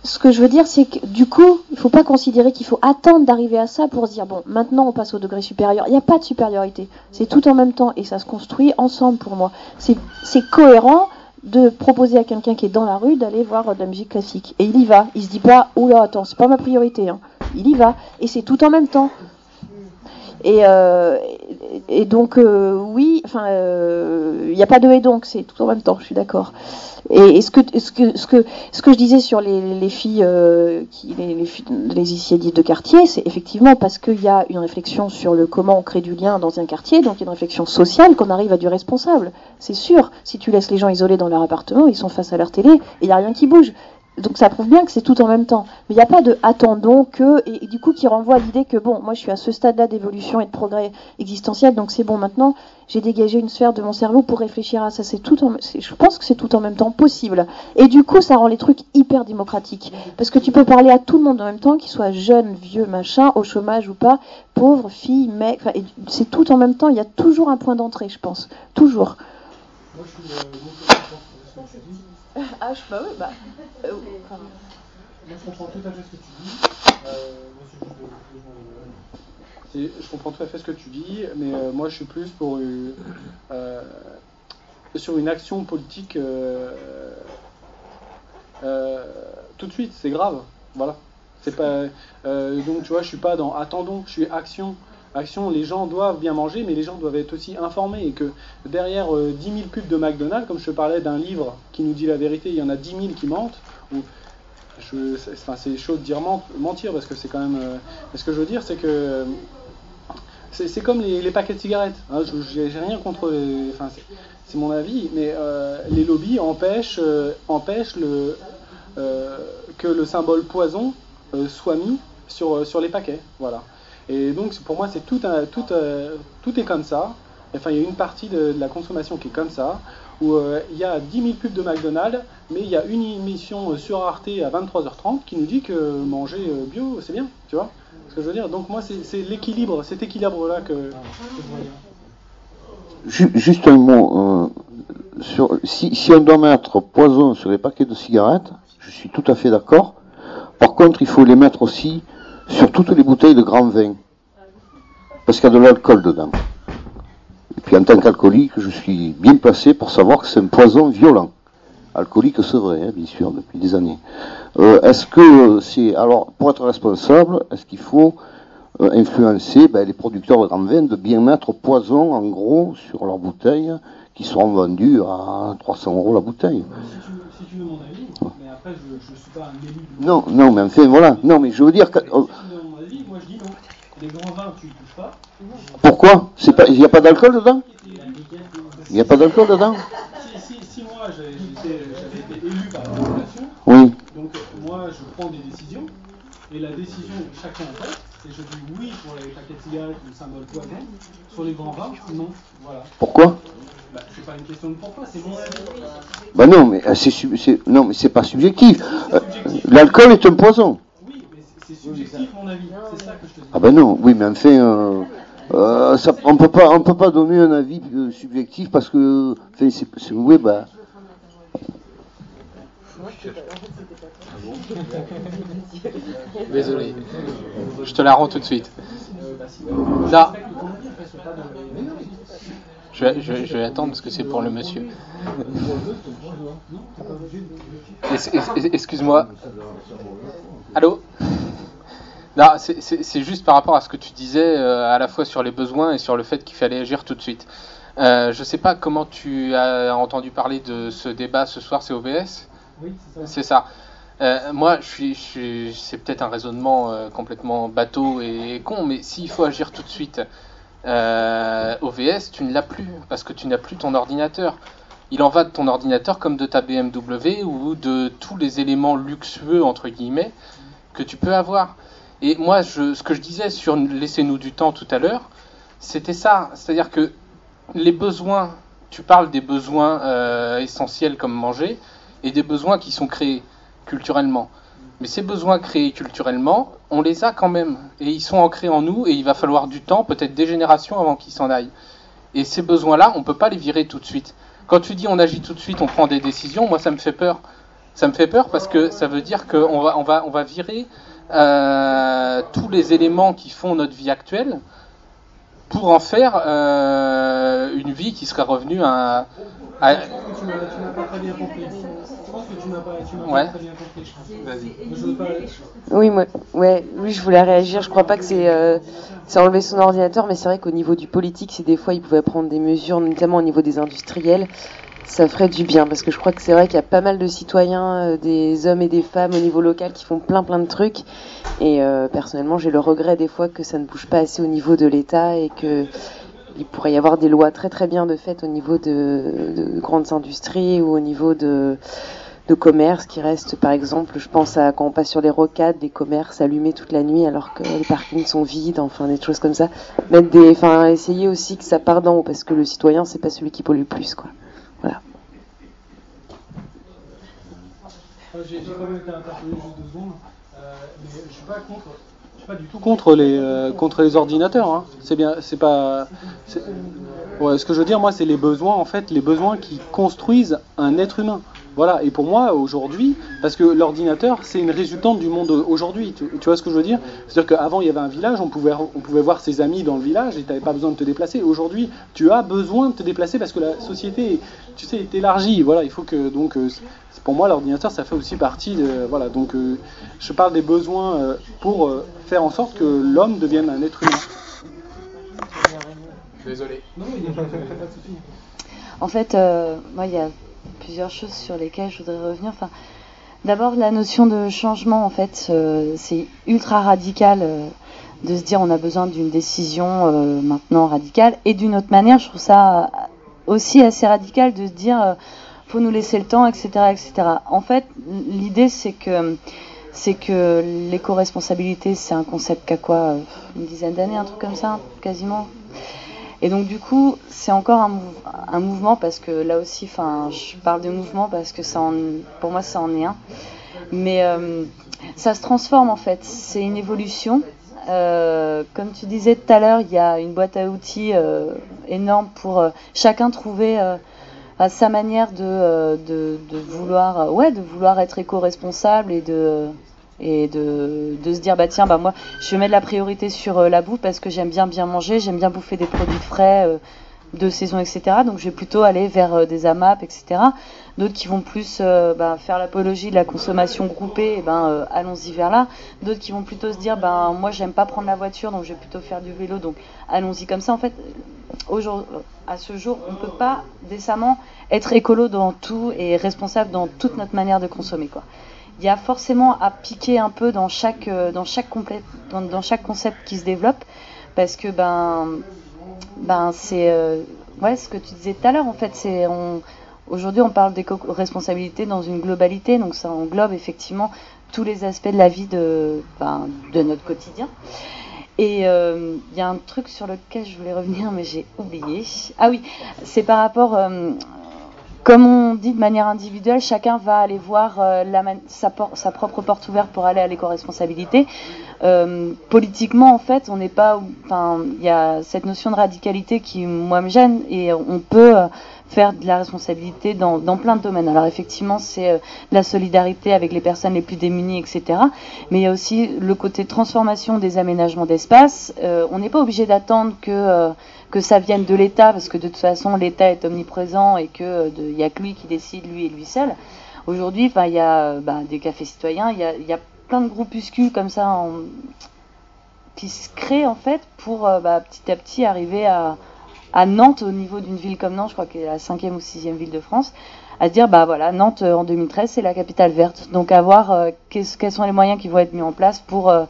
ce que je veux dire, c'est que du coup, il faut pas considérer qu'il faut attendre d'arriver à ça pour se dire bon, maintenant on passe au degré supérieur. Il n'y a pas de supériorité. C'est tout en même temps et ça se construit ensemble pour moi. C'est c'est cohérent de proposer à quelqu'un qui est dans la rue d'aller voir de la musique classique. Et il y va. Il se dit pas oula, attends, c'est pas ma priorité. hein. Il y va. Et c'est tout en même temps. Et, euh, et, donc, euh, oui, enfin, euh, il n'y a pas de et donc, c'est tout en même temps, je suis d'accord. Et, ce, que, ce, que, ce, que, ce que je disais sur les, les filles, euh, qui, les, les, les initiatives de quartier, c'est effectivement parce qu'il y a une réflexion sur le comment on crée du lien dans un quartier, donc il y a une réflexion sociale qu'on arrive à du responsable. C'est sûr, si tu laisses les gens isolés dans leur appartement, ils sont face à leur télé et il n'y a rien qui bouge. Donc ça prouve bien que c'est tout en même temps. Mais il n'y a pas de attendons que, et, du coup qui renvoie à l'idée que bon, moi je suis à ce stade-là d'évolution et de progrès existentiel, donc c'est bon maintenant, j'ai dégagé une sphère de mon cerveau pour réfléchir à ça. C'est tout en, je pense que c'est tout en même temps possible. Et du coup, ça rend les trucs hyper démocratiques. Parce que tu peux parler à tout le monde en même temps, qu'il soit jeune, vieux, machin, au chômage ou pas, pauvre, fille, mec, c'est tout en même temps. Il y a toujours un point d'entrée, je pense. Toujours.
Moi, je suis euh,
Ah, je, bah oui, bah.
Moi, je comprends tout à fait ce que tu dis. Euh,
Je comprends tout à fait ce que tu dis, mais euh, moi je suis plus pour une, euh, sur une action politique euh, euh, tout de suite. C'est grave, voilà. C'est pas euh, donc tu vois, je suis pas dans attendons, je suis action. Action, les gens doivent bien manger, mais les gens doivent être aussi informés et que derrière euh, 10 000 pubs de McDonald's, comme je te parlais d'un livre qui nous dit la vérité, il y en a 10 000 qui mentent. Ou je, c'est, enfin, c'est chaud de dire ment- mentir parce que c'est quand même. euh, ce que je veux dire, c'est que euh, c'est, comme les, paquets de cigarettes. hein, je, j'ai, rien contre. les- Enfin, c'est, mon avis, mais euh, les lobbies empêchent, empêchent que le symbole poison soit mis sur, sur les paquets. Voilà. Et donc pour moi, c'est tout, un, euh, tout est comme ça. Enfin, il y a une partie de, la consommation qui est comme ça, où euh, il y a 10 000 pubs de McDonald's, mais il y a une émission euh, sur Arte à 23h30 qui nous dit que manger bio, c'est bien, tu vois ce que je veux dire Donc moi, c'est, l'équilibre, cet équilibre-là que, je
Juste un mot. si on doit mettre poison sur les paquets de cigarettes, je suis tout à fait d'accord. Par contre, il faut les mettre aussi sur toutes les bouteilles de grand vin. Parce qu'il y a de l'alcool dedans. Et puis en tant qu'alcoolique, je suis bien placé pour savoir que c'est un poison violent. Alcoolique, c'est vrai, hein, bien sûr, depuis des années. Euh, est-ce que c'est. Alors, pour être responsable, est-ce qu'il faut euh, influencer ben, les producteurs de grands vins de bien mettre poison, en gros, sur leurs bouteilles, qui seront vendues à 300 euros la bouteille
Si tu, veux- mon avis, mais après, je ne suis pas un élu.
Non, non, mais enfin, voilà. Non, mais je veux dire que.
Si tu veux mon avis, moi je dis non. Les grands vins, tu y touches pas.
Pourquoi? Il n'y a pas d'alcool dedans? Il n'y a pas d'alcool dedans?
Si, moi j'avais été élu par la population,
Oui.
donc moi je prends des décisions, et la décision que chacun fait, et je dis oui pour les paquets de cigarettes ou le symbole poison, sur les grands vins, non. Voilà.
Pourquoi
Bah, c'est pas une question de pourquoi, c'est mon avis.
Ben non, mais euh, c'est sub- c'est- non, mais c'est pas subjectif. Euh, L'alcool est un poison.
C'est subjectif mon avis, c'est ça que je te dis.
Ah ben non, oui, mais enfin, euh, Euh, ça, on peut pas, on peut pas donner un avis euh, subjectif parce que, enfin, c'est, c'est- oui, bah,
Désolé. Je te la rends tout de suite. Là. Je vais, je vais- je vais attendre parce que c'est pour le monsieur. Excuse-moi. Allô? Non, c'est- juste par rapport à ce que tu disais, euh, à la fois sur les besoins et sur le fait qu'il fallait agir tout de suite. Euh, je sais pas comment tu as entendu parler de ce débat ce soir, c'est OVS
Oui, c'est ça.
C'est ça. Euh, moi, c'est peut-être un raisonnement euh, complètement bateau et con, mais s'il faut agir tout de suite, euh, OVS, tu ne l'as plus parce que tu n'as plus ton ordinateur. Il en va de ton ordinateur comme de ta BMW ou de tous les éléments luxueux entre guillemets que tu peux avoir. Et moi, ce que je disais sur laissez-nous du temps tout à l'heure, c'était ça, c'est-à-dire que les besoins, tu parles des besoins euh, essentiels comme manger et des besoins qui sont créés culturellement. Mais ces besoins créés culturellement, on les a quand même. Et ils sont ancrés en nous et il va falloir du temps, peut-être des générations avant qu'ils s'en aillent. Et ces besoins-là, on ne peut pas les virer tout de suite. Quand tu dis on agit tout de suite, on prend des décisions, moi ça me fait peur. Ça me fait peur parce que ça veut dire qu'on va, on va, on va virer euh, tous les éléments qui font notre vie actuelle pour en faire euh, une vie qui serait revenue à, à-
Je pense que tu n'as tu n'as pas très bien compris. Je pense que tu n'as pas, tu n'as pas
Ouais.
très bien compris. je pense.
Vas-y.
Moi, je veux pas-
Oui, moi, ouais, oui, je voulais réagir. Je crois pas que c'est euh, c'est enlever son ordinateur, mais c'est vrai qu'au niveau du politique, si des fois il pouvait prendre des mesures, notamment au niveau des industriels, ça ferait du bien. Parce que je crois que c'est vrai qu'il y a pas mal de citoyens, euh, des hommes et des femmes au niveau local qui font plein plein de trucs. Et euh, personnellement, j'ai le regret des fois que ça ne bouge pas assez au niveau de l'État et que il pourrait y avoir des lois très très bien de fait au niveau de, de grandes industries ou au niveau de de commerce qui reste par exemple je pense à quand on passe sur les rocades des commerces allumés toute la nuit alors que les parkings sont vides enfin des choses comme ça mettre des enfin essayer aussi que ça part d'en haut parce que le citoyen c'est pas celui qui pollue le plus quoi voilà
J'ai j'ai quand même été interpellé juste deux secondes. Mais je suis pas contre. Je suis pas du tout
tout contre les euh, contre les ordinateurs. hein. C'est bien, c'est pas. Ouais, ce que je veux dire, moi, c'est les besoins en fait, les besoins qui construisent un être humain. Voilà. Et pour moi, aujourd'hui, parce que l'ordinateur, c'est une résultante du monde aujourd'hui. Tu, tu vois ce que je veux dire? C'est-à-dire qu'avant, il y avait un village, on pouvait on pouvait voir ses amis dans le village et tu n'avais pas besoin de te déplacer. Aujourd'hui, tu as besoin de te déplacer parce que la société, tu sais, est élargie. Voilà. Il faut que donc euh, c'est- pour moi, l'ordinateur, ça fait aussi partie de. Voilà. Donc, euh, je parle des besoins euh, pour faire en sorte que l'homme devienne un être humain.
Désolé.
Non, il n'y a pas pas de souci.
En fait, euh, moi, il y a plusieurs choses sur lesquelles je voudrais revenir. Enfin, d'abord, la notion de changement, en fait, euh, c'est ultra radical euh, de se dire on a besoin d'une décision euh, maintenant radicale. Et d'une autre manière, je trouve ça aussi assez radical de se dire faut nous laisser le temps, etc., etc. En fait, l'idée, c'est que c'est que l'éco-responsabilité, c'est un concept qu'a quoi Une dizaine d'années, un truc comme ça, quasiment et donc du coup, c'est encore un, mou- un mouvement parce que là aussi, enfin, je parle de mouvement parce que ça en, pour moi, ça en est un. Mais euh, ça se transforme en fait. C'est une évolution. Euh, comme tu disais tout à l'heure, il y a une boîte à outils euh, énorme pour euh, chacun trouver euh, à sa manière de, euh, de, de vouloir, ouais, de vouloir être éco-responsable et de et de, se dire bah tiens bah moi je vais mettre la priorité sur euh, la bouffe parce que j'aime bien bien manger j'aime bien bouffer des produits frais euh, de saison etc donc je vais plutôt aller vers euh, des AMAP etc d'autres qui vont plus bah, faire l'apologie de la consommation groupée et ben euh, allons-y vers là. D'autres qui vont plutôt se dire ben moi j'aime pas prendre la voiture donc je vais plutôt faire du vélo donc allons-y comme ça. En fait à ce jour on peut pas décemment être écolo dans tout et responsable dans toute notre manière de consommer quoi il y a forcément à piquer un peu dans chaque euh, dans chaque dans, chaque concept qui se développe parce que ben ben c'est euh, ouais ce que tu disais tout à l'heure en fait c'est aujourd'hui on parle d'éco-responsabilité dans une globalité donc ça englobe effectivement tous les aspects de la vie de ben, de notre quotidien. Et euh, il y a un truc sur lequel je voulais revenir mais j'ai oublié. Ah oui c'est par rapport comme on dit de manière individuelle, chacun va aller voir euh, la sa, sa propre porte ouverte pour aller à l'éco-responsabilité. Euh, politiquement, en fait, on n'est pas. Enfin, il y a cette notion de radicalité qui, moi, me gêne et on peut euh, faire de la responsabilité dans, dans plein de domaines. Alors, effectivement, c'est euh, la solidarité avec les personnes les plus démunies, etc. Mais il y a aussi le côté transformation des aménagements d'espace. Euh, on n'est pas obligé d'attendre que. Euh, que ça vienne de l'État, parce que de toute façon l'État est omniprésent et que euh, de- il y a que lui qui décide, lui et lui seul. Aujourd'hui, il y a euh, bah, des cafés citoyens, il y a, plein de groupuscules comme ça qui se créent en fait pour euh, bah, petit à petit arriver à, Nantes, au niveau d'une ville comme Nantes, je crois qu'elle est la cinquième ou sixième ville de France, à se dire bah voilà, Nantes euh, en 2013 c'est la capitale verte. Donc à voir euh, quels sont les moyens qui vont être mis en place pour euh,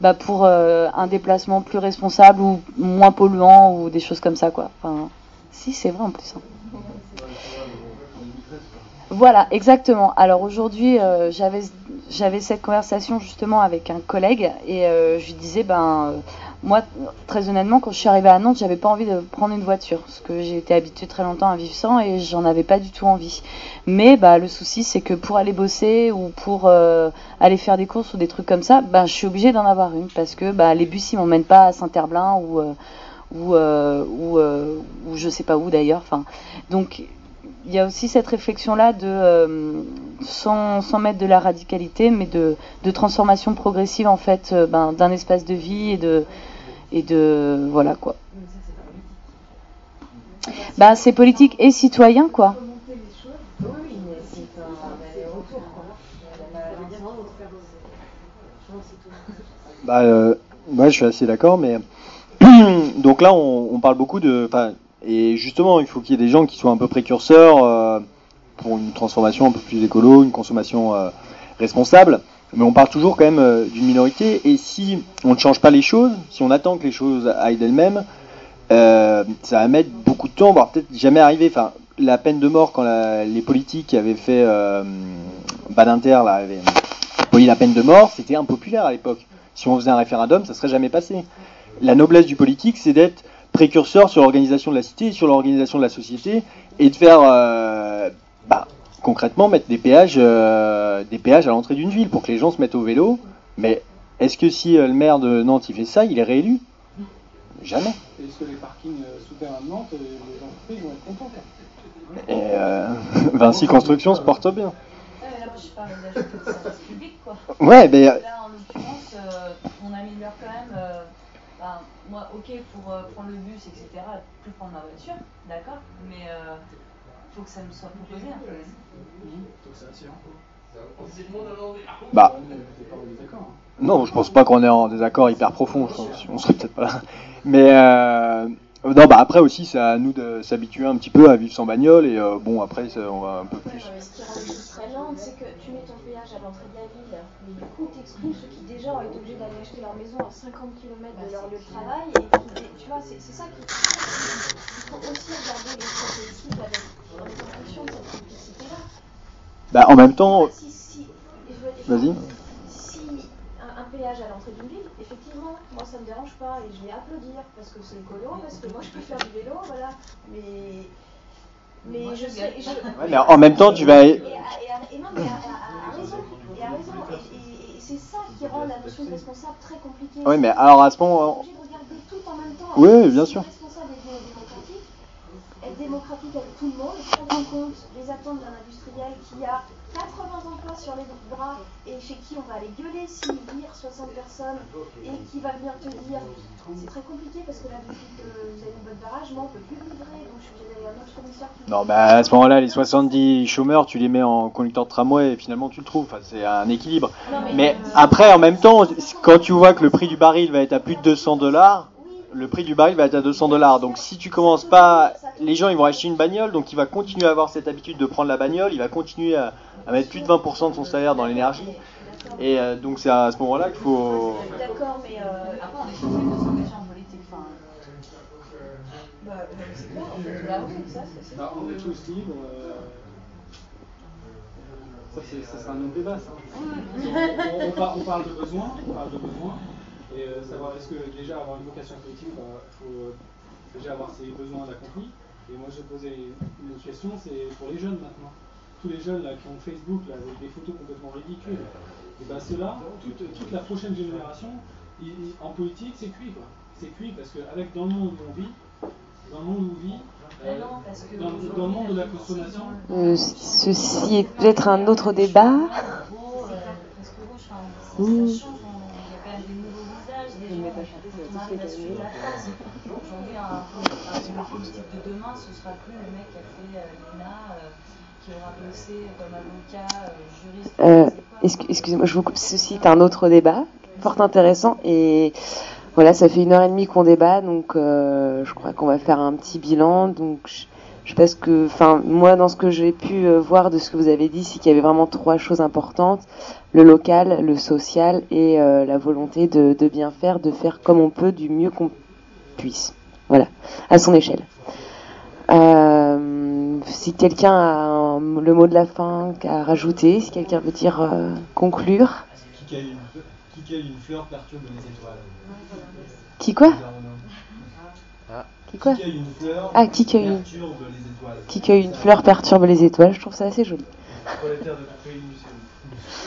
bah, pour euh, un déplacement plus responsable ou moins polluant ou des choses comme ça quoi. Enfin, si c'est vrai en plus. hein. Voilà, exactement. Alors aujourd'hui, euh, j'avais cette conversation justement avec un collègue et euh, je lui disais ben moi très honnêtement quand je suis arrivée à Nantes, j'avais pas envie de prendre une voiture parce que j'ai été habituée très longtemps à vivre sans et j'en avais pas du tout envie. Mais bah le souci c'est que pour aller bosser ou pour euh, aller faire des courses ou des trucs comme ça, ben je suis obligée d'en avoir une parce que bah les bus ils m'emmènent pas à Saint-Herblain ou euh, ou euh, ou, euh, je sais pas où d'ailleurs. Enfin donc il y a aussi cette réflexion-là de, euh, sans, sans mettre de la radicalité, mais de, de transformation progressive en fait euh, ben, d'un espace de vie et de, et de voilà quoi. Bah, c'est politique et citoyen quoi.
Bah, euh, ouais, je suis assez d'accord, mais donc là, on, on parle beaucoup de, et justement, il faut qu'il y ait des gens qui soient un peu précurseurs euh, pour une transformation un peu plus écolo, une consommation euh, responsable. Mais on parle toujours quand même euh, d'une minorité, et si on ne change pas les choses, si on attend que les choses aillent d'elles-mêmes, euh, ça va mettre beaucoup de temps, voire peut-être jamais arriver. Enfin, la peine de mort quand la- les politiques avaient fait euh, Badinter, là, avaient aboli la peine de mort, c'était impopulaire à l'époque. Si on faisait un référendum, ça serait jamais passé. La noblesse du politique, c'est d'être précurseur sur l'organisation de la cité, sur l'organisation de la société, et de faire, euh, bah, concrètement, mettre des péages, euh, des péages à l'entrée d'une ville pour que les gens se mettent au vélo. Mais est-ce que si euh, le maire de Nantes il fait ça, il est réélu? Jamais.
Est-ce que les parkings euh, souterrains de Nantes, les entreprises vont être contents quoi
Et euh, Vinci Construction se porte bien.
Ouais, là, moi, je parle le service public, quoi.
Ouais, mais,
Là, en l'occurrence, euh, on améliore quand même. euh, ben, moi, ok, pour euh, prendre le bus, etc., plus prendre ma voiture, d'accord, mais euh, faut que ça me soit proposé, un peu.
Donc c'est attirant.
Bah.
On est pas en désaccord. hein.
Non, je pense pas qu'on est en désaccord hyper profond. Je pense, on serait peut-être pas là. Mais euh, non, bah après aussi, c'est à nous de s'habituer un petit peu à vivre sans bagnole et euh, bon après, ça, on va un peu plus.
Ouais, ce qui très lentes, c'est que tu mets ton péage à l'entrée de la ville, mais du coup, tu exclus ceux qui déjà ont été obligés d'aller acheter leur maison à 50 km de leur lieu de travail. Et qui, tu vois, c'est ça qui. Il faut aussi regarder les possibles avec en fonction de cette complicité-là.
Bah en même temps,
Si, si,
vas-y.
Péage à l'entrée d'une ville, effectivement, moi ça me dérange pas et je vais applaudir parce que c'est écolo, parce que moi je peux faire du vélo, voilà. Mais, mais
Moi,
je
je
sais.
gagne.
je-
Ouais, mais en même temps, tu vas-
Et, et non, mais à, à- à raison. Et à raison. Et, et- et c'est ça qui rend la notion de responsable très compliquée.
Oui, mais alors à ce moment,
On est obligé de regarder tout en même temps.
Oui, bien sûr.
Responsable être démocratique avec tout le monde, prendre en compte les attentes d'un industriel qui a 80 emplois sur les bras et chez qui on va aller gueuler s'il vire 60 personnes et qui va venir te dire c'est très compliqué parce que là depuis que vous avez une bonne barrage, moi on peut plus livrer donc je suis obligé d'aller à un autre commissaire qui
non, bah à ce moment-là, les 70 chômeurs, tu les mets en conducteur de tramway et finalement tu le trouves. Enfin, c'est un équilibre.
Non, mais-
Mais après, en même temps, quand tu vois que le prix du baril va être à plus de 200 dollars, le prix du baril va être à 200 dollars. Donc si tu commences pas, les gens ils vont acheter une bagnole, donc il va continuer à avoir cette habitude de prendre la bagnole, il va continuer à, à mettre plus de 20% de son salaire dans l'énergie. Et euh, donc c'est à ce moment-là qu'il faut.
D'accord, mais euh,
Après, on est censé de s'engager en politique. Enfin, bah, euh, c'est clair, on peut l'avouer, ça, c'est c'est
Bah, on est tous libres. euh, Ça, c'est, ça sera un autre débat, ça. On, on- on par- on parle de besoins, on parle de besoins, et euh, savoir est-ce que déjà avoir une vocation politique, il faut euh, déjà avoir ses besoins d'accomplis.
Et moi, je posais une autre question, c'est pour les jeunes maintenant. Tous les jeunes là, qui ont Facebook là, avec des photos complètement ridicules, et bien ceux-là, toute, toute la prochaine génération, ils- en politique, c'est cuit quoi. C'est cuit parce qu'avec dans le monde où on vit, dans le monde où on vit, euh,
Mais non, parce que
dans, dans le monde de la consommation,
Euh, ceci est peut-être un autre débat.
gros, visages, des gens, on arrive à suivre la phase. Aujourd'hui, un, un, un politique de demain, ce sera plus le mec qui a fait l'ENA, qui aura bossé comme avocat, juriste.
Excu- Excusez-moi, je vous coupe. Ceci est un autre débat, fort intéressant. Et voilà, ça fait une heure et demie qu'on débat, donc euh, je crois qu'on va faire un petit bilan. Donc je, je pense que, enfin, moi, dans ce que j'ai pu euh, voir de ce que vous avez dit, c'est qu'il y avait vraiment trois choses importantes le local, le social et euh, la volonté de, de bien faire, de faire comme on peut, du mieux qu'on puisse. Voilà, à son échelle. Euh, si quelqu'un a un- le mot de la fin à rajouter, si quelqu'un veut dire euh, conclure.
Qui a une, qui a une fleur perturbe les étoiles.
Qui quoi
Ah.
Qui quoi
Qui cueille une fleur
Ah, qui cueille
perturbe les étoiles.
Qui cueille une fleur perturbe les étoiles, je trouve ça assez joli.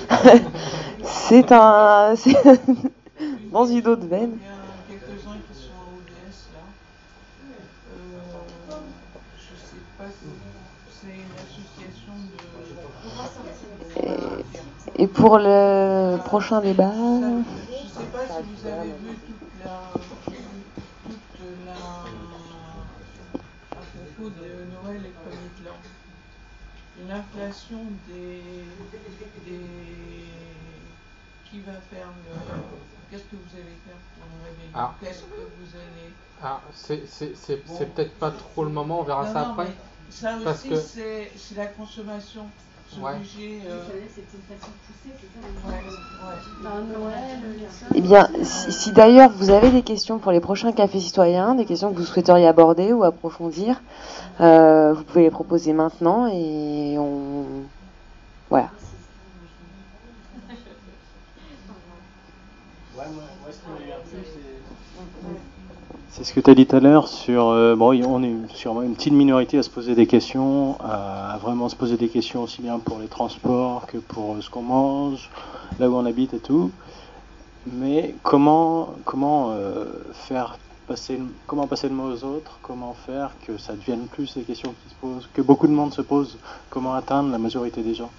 C'est un. Dans une autre veine.
Il y a quelques-uns qui sont à ODS là. Euh, je sais pas si c'est une association de.
Et pour le prochain débat.
Je sais pas si vous avez vu L'inflation des. des. qui va faire le. Qu'est-ce que vous allez faire pour le réveillon
Ah.
Qu'est-ce que vous allez.
Ah, c'est c'est peut-être pas trop le moment, on verra
Non,
ça
non,
après.
Ça
Parce
aussi,
que
c'est c'est la consommation. Euh, ouais.
Eh bien, si, si d'ailleurs vous avez des questions pour les prochains cafés citoyens, des questions que vous souhaiteriez aborder ou approfondir, euh, vous pouvez les proposer maintenant et on. Voilà.
ouais, moi, moi, ce qui m'a eu un peu, c'est.
C'est ce que tu as dit tout à l'heure sur euh, bon, on est sûrement une petite minorité à se poser des questions, à, vraiment se poser des questions aussi bien pour les transports que pour euh, ce qu'on mange, là où on habite et tout. Mais comment comment euh, faire passer comment passer le mot aux autres, comment faire que ça devienne plus des questions qui se posent, que beaucoup de monde se pose, comment atteindre la majorité des gens?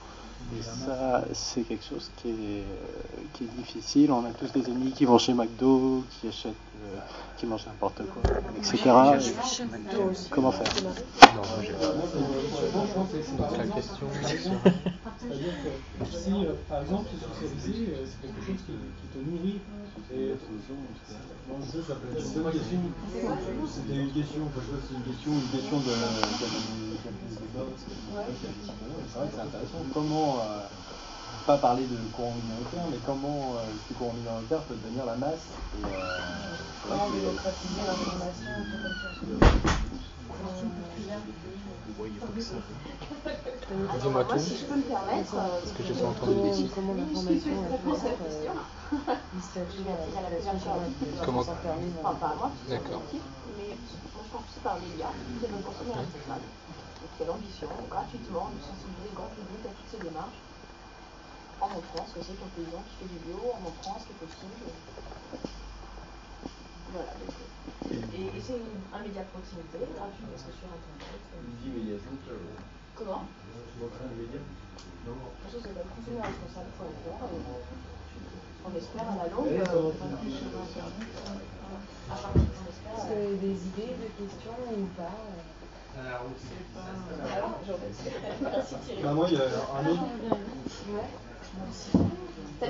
Et ça, c'est quelque chose qui est difficile. On a tous des amis qui vont chez McDo, qui achètent, euh, qui mangent n'importe quoi, etc. Et comment faire
Donc la question.
C'est-à-dire que si, euh, par exemple, socialiser, euh, c'est quelque chose qui, qui te nourrit. Et, bon, ça, ça peut être une bonne question.
C'était une question, enfin, je sais c'est une question, une question de c'est vrai que c'est intéressant. Comment, euh, pas parler de courant minoritaire, mais comment euh, ce courant minoritaire peut devenir la masse et, euh,
Comment
que-
démocratiser l'information, ça.
Dis-moi
Moi,
tout.
si je peux me permettre, euh,
Parce que j'ai pas entendu d'ici.
Comment
l'information question
Comment
pas moi,
D'accord.
mais moi je pense c'est par les médias qui veulent consommer responsable. Donc il y a l'ambition, gratuitement, de sensibiliser le grand public à toutes ces démarches, en montrant ce que c'est qu'un paysan qui fait du bio, en montrant ce qui est possible. Voilà. donc, euh, et et c'est un média de proximité, gratuit parce que sur internet. euh, Comment? Je pense que c'est consommerresponsable.fr et on espère à la longue. euh, internet. euh, on
Est-ce que des idées, des questions ou pas
Alors, j'en ai- Merci Thierry.
Bah, moi, il y a un autre-
T'as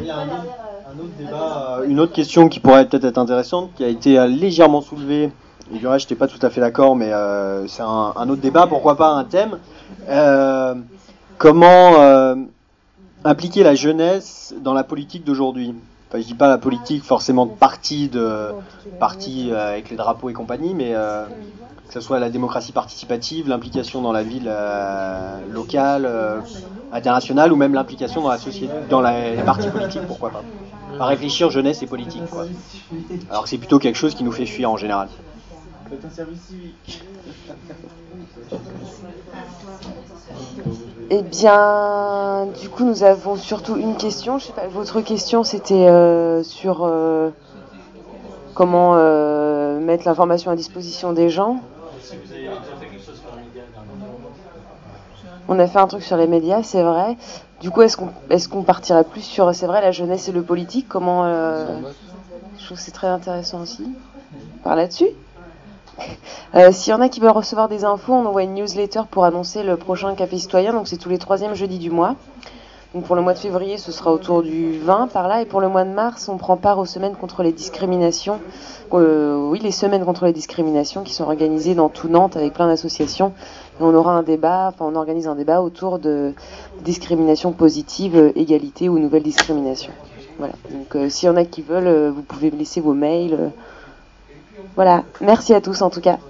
Il y a
une
un autre,
derrière,
un autre débat, une autre question qui pourrait peut-être être intéressante, qui a été euh, légèrement soulevée. Et du reste, je n'étais pas tout à fait d'accord, mais euh, c'est un, un autre débat, pourquoi pas un thème. Euh, comment euh, impliquer la jeunesse dans la politique d'aujourd'hui? Enfin, je dis pas la politique forcément de parti, de parti euh, avec les drapeaux et compagnie, mais euh, que ce soit la démocratie participative, l'implication dans la ville euh, locale, euh, internationale, ou même l'implication dans la société, dans la- les partis politiques, pourquoi pas. À réfléchir jeunesse et politique, quoi. Alors que c'est plutôt quelque chose qui nous fait fuir en général.
Faites un service civique.
Eh bien, du coup, nous avons surtout une question. Je sais pas, votre question, c'était euh, sur euh, comment euh, mettre l'information à disposition des gens. On a fait un truc sur les médias, c'est vrai. Du coup, est-ce qu'on est partirait plus sur, c'est vrai, la jeunesse et le politique? Comment Je trouve que c'est très intéressant aussi. Par là-dessus? Euh, S'il y en a qui veulent recevoir des infos, on envoie une newsletter pour annoncer le prochain Café Citoyen. Donc c'est tous les troisièmes jeudis du mois. Donc pour le mois de février, ce sera autour du 20 par là. Et pour le mois de mars, on prend part aux semaines contre les discriminations. Euh, oui, les semaines contre les discriminations qui sont organisées dans tout Nantes avec plein d'associations. Et on aura un débat, enfin on organise un débat autour de discrimination positive, euh, égalité ou nouvelle discrimination. Voilà. Donc euh, s'il y en a qui veulent, vous pouvez me laisser vos mails. Voilà. Merci à tous en tout cas.